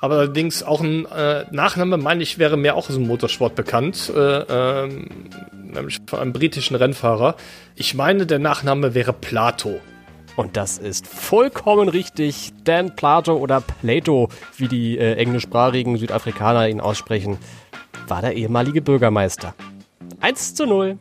aber allerdings auch ein äh, Nachname, meine ich, wäre mir auch aus dem Motorsport bekannt. Äh, ähm, nämlich von einem britischen Rennfahrer. Ich meine, der Nachname wäre Plato. Und das ist vollkommen richtig. Dan Plato oder Plato, wie die äh, englischsprachigen Südafrikaner ihn aussprechen, war der ehemalige Bürgermeister. 1 zu 0.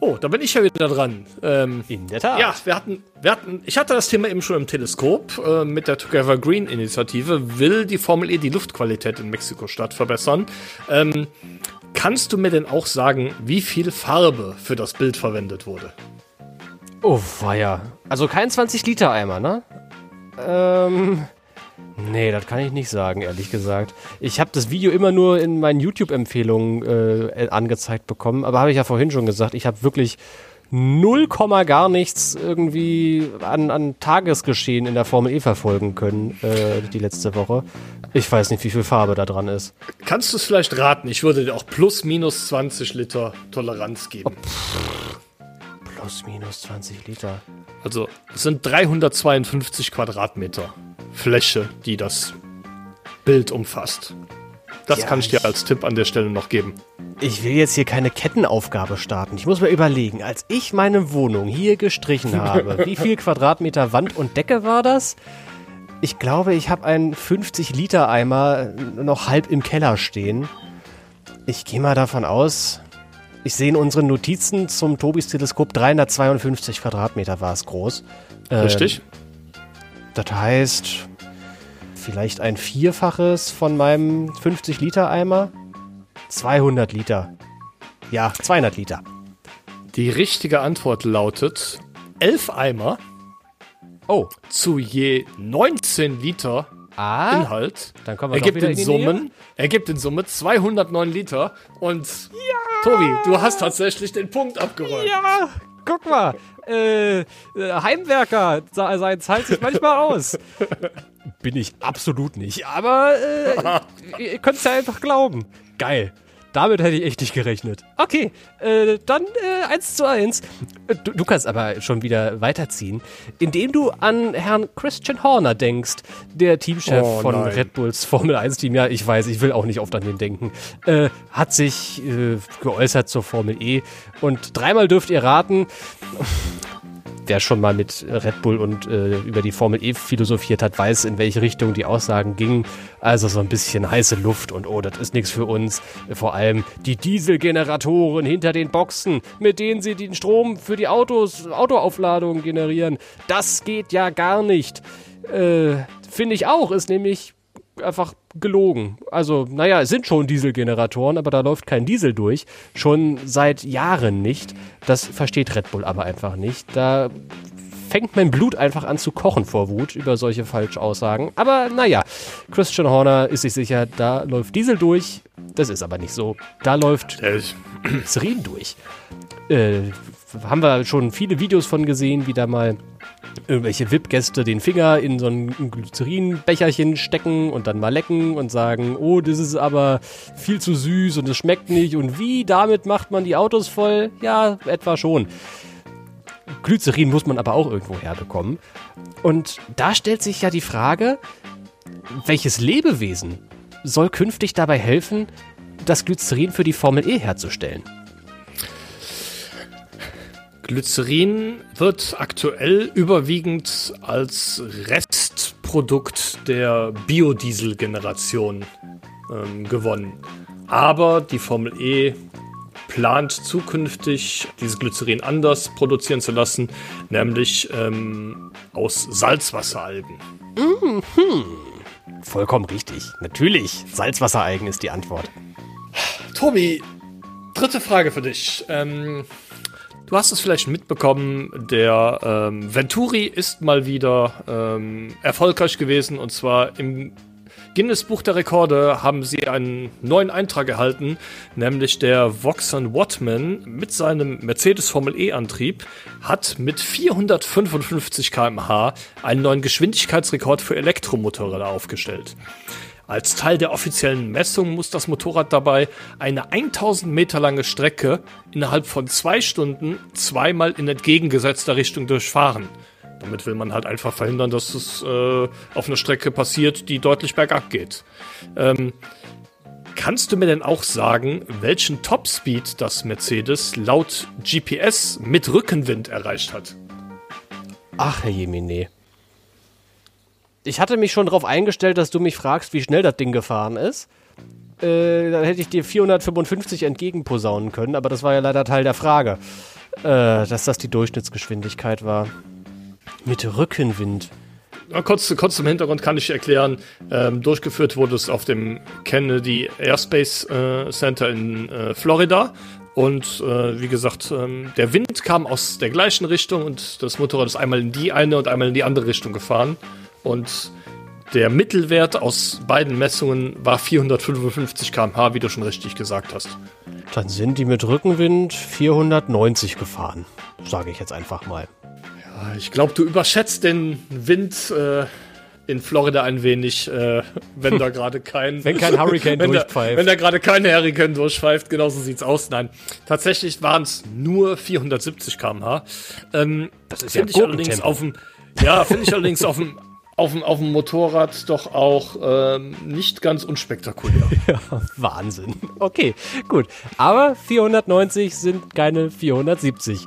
Oh, da bin ich ja wieder dran. Ähm, In der Tat. Ja, wir hatten, wir hatten, ich hatte das Thema eben schon im Teleskop. Äh, mit der Together Green Initiative will die Formel E die Luftqualität in Mexiko-Stadt verbessern. Ähm, kannst du mir denn auch sagen, wie viel Farbe für das Bild verwendet wurde? Oh, weia. Also kein 20-Liter-Eimer, ne? Ähm. Nee, das kann ich nicht sagen, ehrlich gesagt. Ich habe das Video immer nur in meinen YouTube-Empfehlungen äh, angezeigt bekommen, aber habe ich ja vorhin schon gesagt, ich habe wirklich null Komma gar nichts irgendwie an, an Tagesgeschehen in der Formel E verfolgen können äh, die letzte Woche. Ich weiß nicht, wie viel Farbe da dran ist. Kannst du es vielleicht raten? Ich würde dir auch plus minus 20 Liter Toleranz geben. Oh, Plus, minus 20 Liter. Also es sind 352 Quadratmeter Fläche, die das Bild umfasst. Das ja, kann ich dir als Tipp an der Stelle noch geben. Ich will jetzt hier keine Kettenaufgabe starten. Ich muss mir überlegen, als ich meine Wohnung hier gestrichen *laughs* habe, wie viel Quadratmeter Wand und Decke war das? Ich glaube, ich habe einen 50-Liter-Eimer noch halb im Keller stehen. Ich gehe mal davon aus, ich sehe in unseren Notizen zum Tobis Teleskop 352 Quadratmeter war es groß. Richtig. Ähm, das heißt, vielleicht ein Vierfaches von meinem 50-Liter-Eimer. 200 Liter. Ja, 200 Liter. Die richtige Antwort lautet 11 Eimer. Oh. Zu je 19 Liter ah, Inhalt. Dann kommen wir doch wieder in, Summen, Nähe. ergibt in Summe 209 Liter. Und Tobi, du hast tatsächlich den Punkt abgeräumt. Ja, guck mal. Äh, äh, Heimwerker sein zahlt sich manchmal aus. Bin ich absolut nicht, aber äh, *laughs* ihr könnt es ja einfach glauben. Geil. Damit hätte ich echt nicht gerechnet. Okay, äh, dann äh, 1 zu 1. Äh, Du, du kannst aber schon wieder weiterziehen, indem du an Herrn Christian Horner denkst, der Teamchef Oh, von nein. Red Bulls Formel 1 Team. Ja, ich weiß, ich will auch nicht oft an den denken. Äh, hat sich äh, geäußert zur Formel E. Und dreimal dürft ihr raten, wer schon mal mit Red Bull und äh, über die Formel E philosophiert hat, weiß, in welche Richtung die Aussagen gingen. Also so ein bisschen heiße Luft und oh, das ist nichts für uns. Vor allem die Dieselgeneratoren hinter den Boxen, mit denen sie den Strom für die Autos, Autoaufladung generieren. Das geht ja gar nicht. Äh, Finde ich auch, ist nämlich einfach gelogen. Also, naja, es sind schon Dieselgeneratoren, aber da läuft kein Diesel durch. Schon seit Jahren nicht. Das versteht Red Bull aber einfach nicht. Da fängt mein Blut einfach an zu kochen vor Wut über solche Falschaussagen. Aber naja, Christian Horner ist sich sicher, da läuft Diesel durch. Das ist aber nicht so. Da läuft Glycerin durch. Äh, haben wir schon viele Videos von gesehen, wie da mal irgendwelche VIP-Gäste den Finger in so ein Glycerinbecherchen stecken und dann mal lecken und sagen, oh, das ist aber viel zu süß und es schmeckt nicht und wie, damit macht man die Autos voll? Ja, etwa schon. Glycerin muss man aber auch irgendwo herbekommen. Und da stellt sich ja die Frage, welches Lebewesen soll künftig dabei helfen, das Glycerin für die Formel E herzustellen? Glycerin wird aktuell überwiegend als Restprodukt der Biodieselgeneration ähm, gewonnen. Aber die Formel E plant zukünftig dieses Glycerin anders produzieren zu lassen, nämlich ähm, aus Salzwasseralgen. Vollkommen richtig. Natürlich. Salzwassereigen ist die Antwort. Tobi, dritte Frage für dich. Ähm, du hast es vielleicht mitbekommen, der ähm, Venturi ist mal wieder ähm, erfolgreich gewesen und zwar im Guinness Buch der Rekorde haben sie einen neuen Eintrag erhalten, nämlich der Voxon Wattman mit seinem Mercedes Formel E Antrieb hat mit 455 km/h einen neuen Geschwindigkeitsrekord für Elektromotorräder aufgestellt. Als Teil der offiziellen Messung muss das Motorrad dabei eine 1000 Meter lange Strecke innerhalb von zwei Stunden zweimal in entgegengesetzter Richtung durchfahren. Damit will man halt einfach verhindern, dass es äh, auf einer Strecke passiert, die deutlich bergab geht. Ähm, kannst du mir denn auch sagen, welchen Topspeed das Mercedes laut GPS mit Rückenwind erreicht hat? Ach, Herr Jemine. Ich hatte mich schon darauf eingestellt, dass du mich fragst, wie schnell das Ding gefahren ist. Äh, dann hätte ich dir 455 entgegenposaunen können, aber das war ja leider Teil der Frage, äh, dass das die Durchschnittsgeschwindigkeit war. Mit Rückenwind. Ja, kurz, kurz zum Hintergrund kann ich erklären. Ähm, durchgeführt wurde es auf dem Kennedy Airspace äh, Center in äh, Florida. Und äh, wie gesagt, ähm, der Wind kam aus der gleichen Richtung und das Motorrad ist einmal in die eine und einmal in die andere Richtung gefahren. Und der Mittelwert aus beiden Messungen war 455 km/h, wie du schon richtig gesagt hast. Dann sind die mit Rückenwind 490 gefahren. Sage ich jetzt einfach mal. Ich glaube, du überschätzt den Wind äh, in Florida ein wenig, äh, wenn da *laughs* gerade kein Wenn kein Hurricane *laughs* wenn da, durchpfeift. Wenn da gerade kein Hurricane durchpfeift, genauso sieht's aus. Nein, tatsächlich waren es nur 470 km/h. Ähm, Das ist ja ich allerdings auf dem, ja, finde ich allerdings auf dem *laughs* auf dem, auf dem Motorrad doch auch ähm, nicht ganz unspektakulär. *laughs* Wahnsinn. Okay, gut. Aber 490 sind keine 470.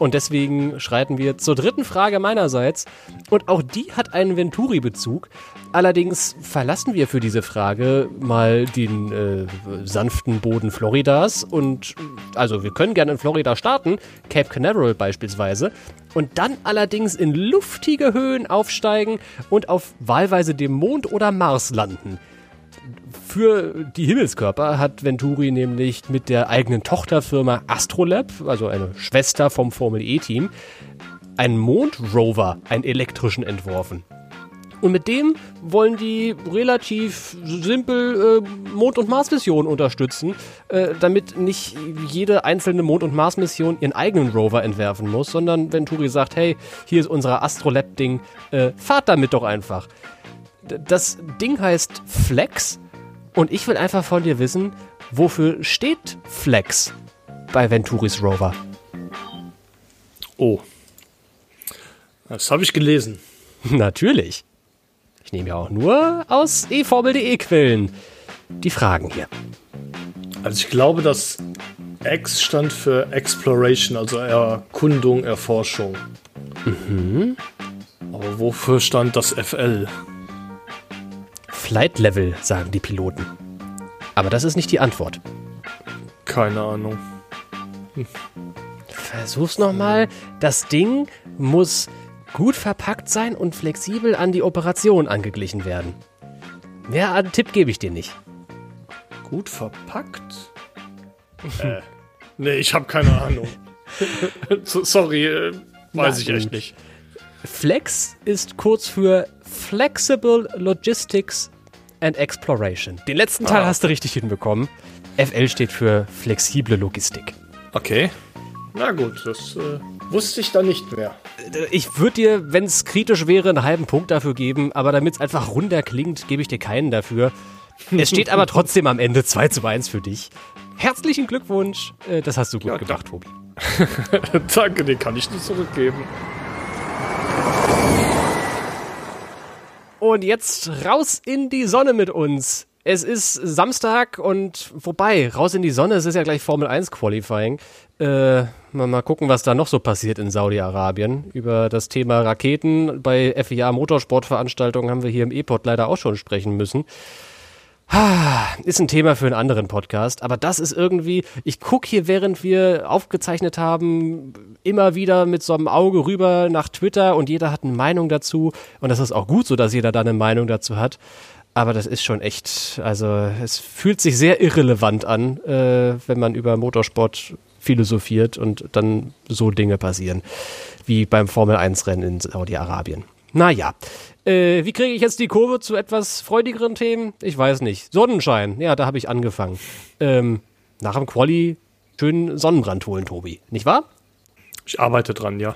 Und deswegen schreiten wir zur dritten Frage meinerseits. Und auch die hat einen Venturi-Bezug. Allerdings verlassen wir für diese Frage mal den äh, sanften Boden Floridas. Und also wir können gerne in Florida starten, Cape Canaveral beispielsweise. Und dann allerdings in luftige Höhen aufsteigen und auf wahlweise dem Mond oder Mars landen. Für die Himmelskörper hat Venturi nämlich mit der eigenen Tochterfirma Astrolab, also eine Schwester vom Formel E-Team, einen Mondrover, einen elektrischen, entworfen. Und mit dem wollen die relativ simpel äh, Mond- und Mars-Missionen unterstützen, äh, damit nicht jede einzelne Mond- und Mars-Mission ihren eigenen Rover entwerfen muss, sondern Venturi sagt, hey, hier ist unser Astrolab-Ding, äh, fahrt damit doch einfach. Das Ding heißt Flex und ich will einfach von dir wissen, wofür steht Flex bei Venturis Rover? Oh. Das habe ich gelesen. *laughs* Natürlich. Ich nehme ja auch nur aus eformel.de Quellen die Fragen hier. Also ich glaube, dass X stand für Exploration, also Erkundung, Erforschung. Mhm. Aber wofür stand das FL? Flight Level, sagen die Piloten. Aber das ist nicht die Antwort. Keine Ahnung. Hm. Versuch's nochmal. Das Ding muss gut verpackt sein und flexibel an die Operation angeglichen werden. Mehr einen Tipp gebe ich dir nicht. Gut verpackt? äh, *laughs* nee, ich habe keine Ahnung. *laughs* Sorry, äh, weiß Na, ich echt nicht. Flex ist kurz für Flexible Logistics and Exploration. Den letzten Teil ah. hast du richtig hinbekommen. FL steht für flexible Logistik. Okay. Na gut, das äh, wusste ich dann nicht mehr. Ich würde dir, wenn es kritisch wäre, einen halben Punkt dafür geben, aber damit es einfach runder klingt, gebe ich dir keinen dafür. Es steht aber *laughs* trotzdem am Ende 2 zu 1 für dich. Herzlichen Glückwunsch, äh, das hast du gut ja, gemacht, Tobi. *laughs* Danke, den kann ich nicht zurückgeben. Und jetzt raus in die Sonne mit uns. Es ist Samstag und vorbei, raus in die Sonne, es ist ja gleich Formel 1 Qualifying. Äh, mal, mal gucken, was da noch so passiert in Saudi-Arabien. Über das Thema Raketen bei FIA Motorsportveranstaltungen haben wir hier im E-Pod leider auch schon sprechen müssen. Ist ein Thema für einen anderen Podcast, aber das ist irgendwie, ich gucke hier, während wir aufgezeichnet haben, immer wieder mit so einem Auge rüber nach Twitter und jeder hat eine Meinung dazu und das ist auch gut so, dass jeder da eine Meinung dazu hat. Aber das ist schon echt, also es fühlt sich sehr irrelevant an, äh, wenn man über Motorsport philosophiert und dann so Dinge passieren, wie beim Formel 1 Rennen in Saudi-Arabien. Naja, äh, wie kriege ich jetzt die Kurve zu etwas freudigeren Themen? Ich weiß nicht. Sonnenschein, ja, da habe ich angefangen. Ähm, nach dem Quali schön Sonnenbrand holen, Tobi. Nicht wahr? Ich arbeite dran, ja.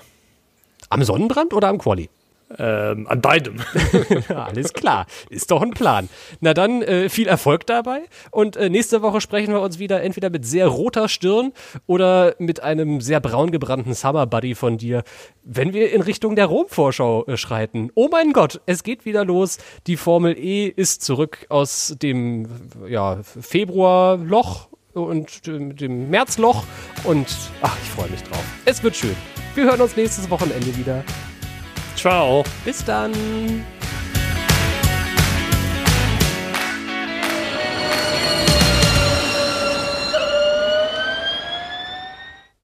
Am Sonnenbrand oder am Quali? Ähm, an beidem. *laughs* Alles klar, ist doch ein Plan. Na dann äh, viel Erfolg dabei und äh, nächste Woche sprechen wir uns wieder entweder mit sehr roter Stirn oder mit einem sehr braun gebrannten Summer Buddy von dir, wenn wir in Richtung der Rom-Vorschau äh, schreiten. Oh mein Gott, es geht wieder los. Die Formel E ist zurück aus dem ja, Februarloch und dem, dem Märzloch und ach, ich freue mich drauf. Es wird schön. Wir hören uns nächstes Wochenende wieder. Ciao. Bis dann.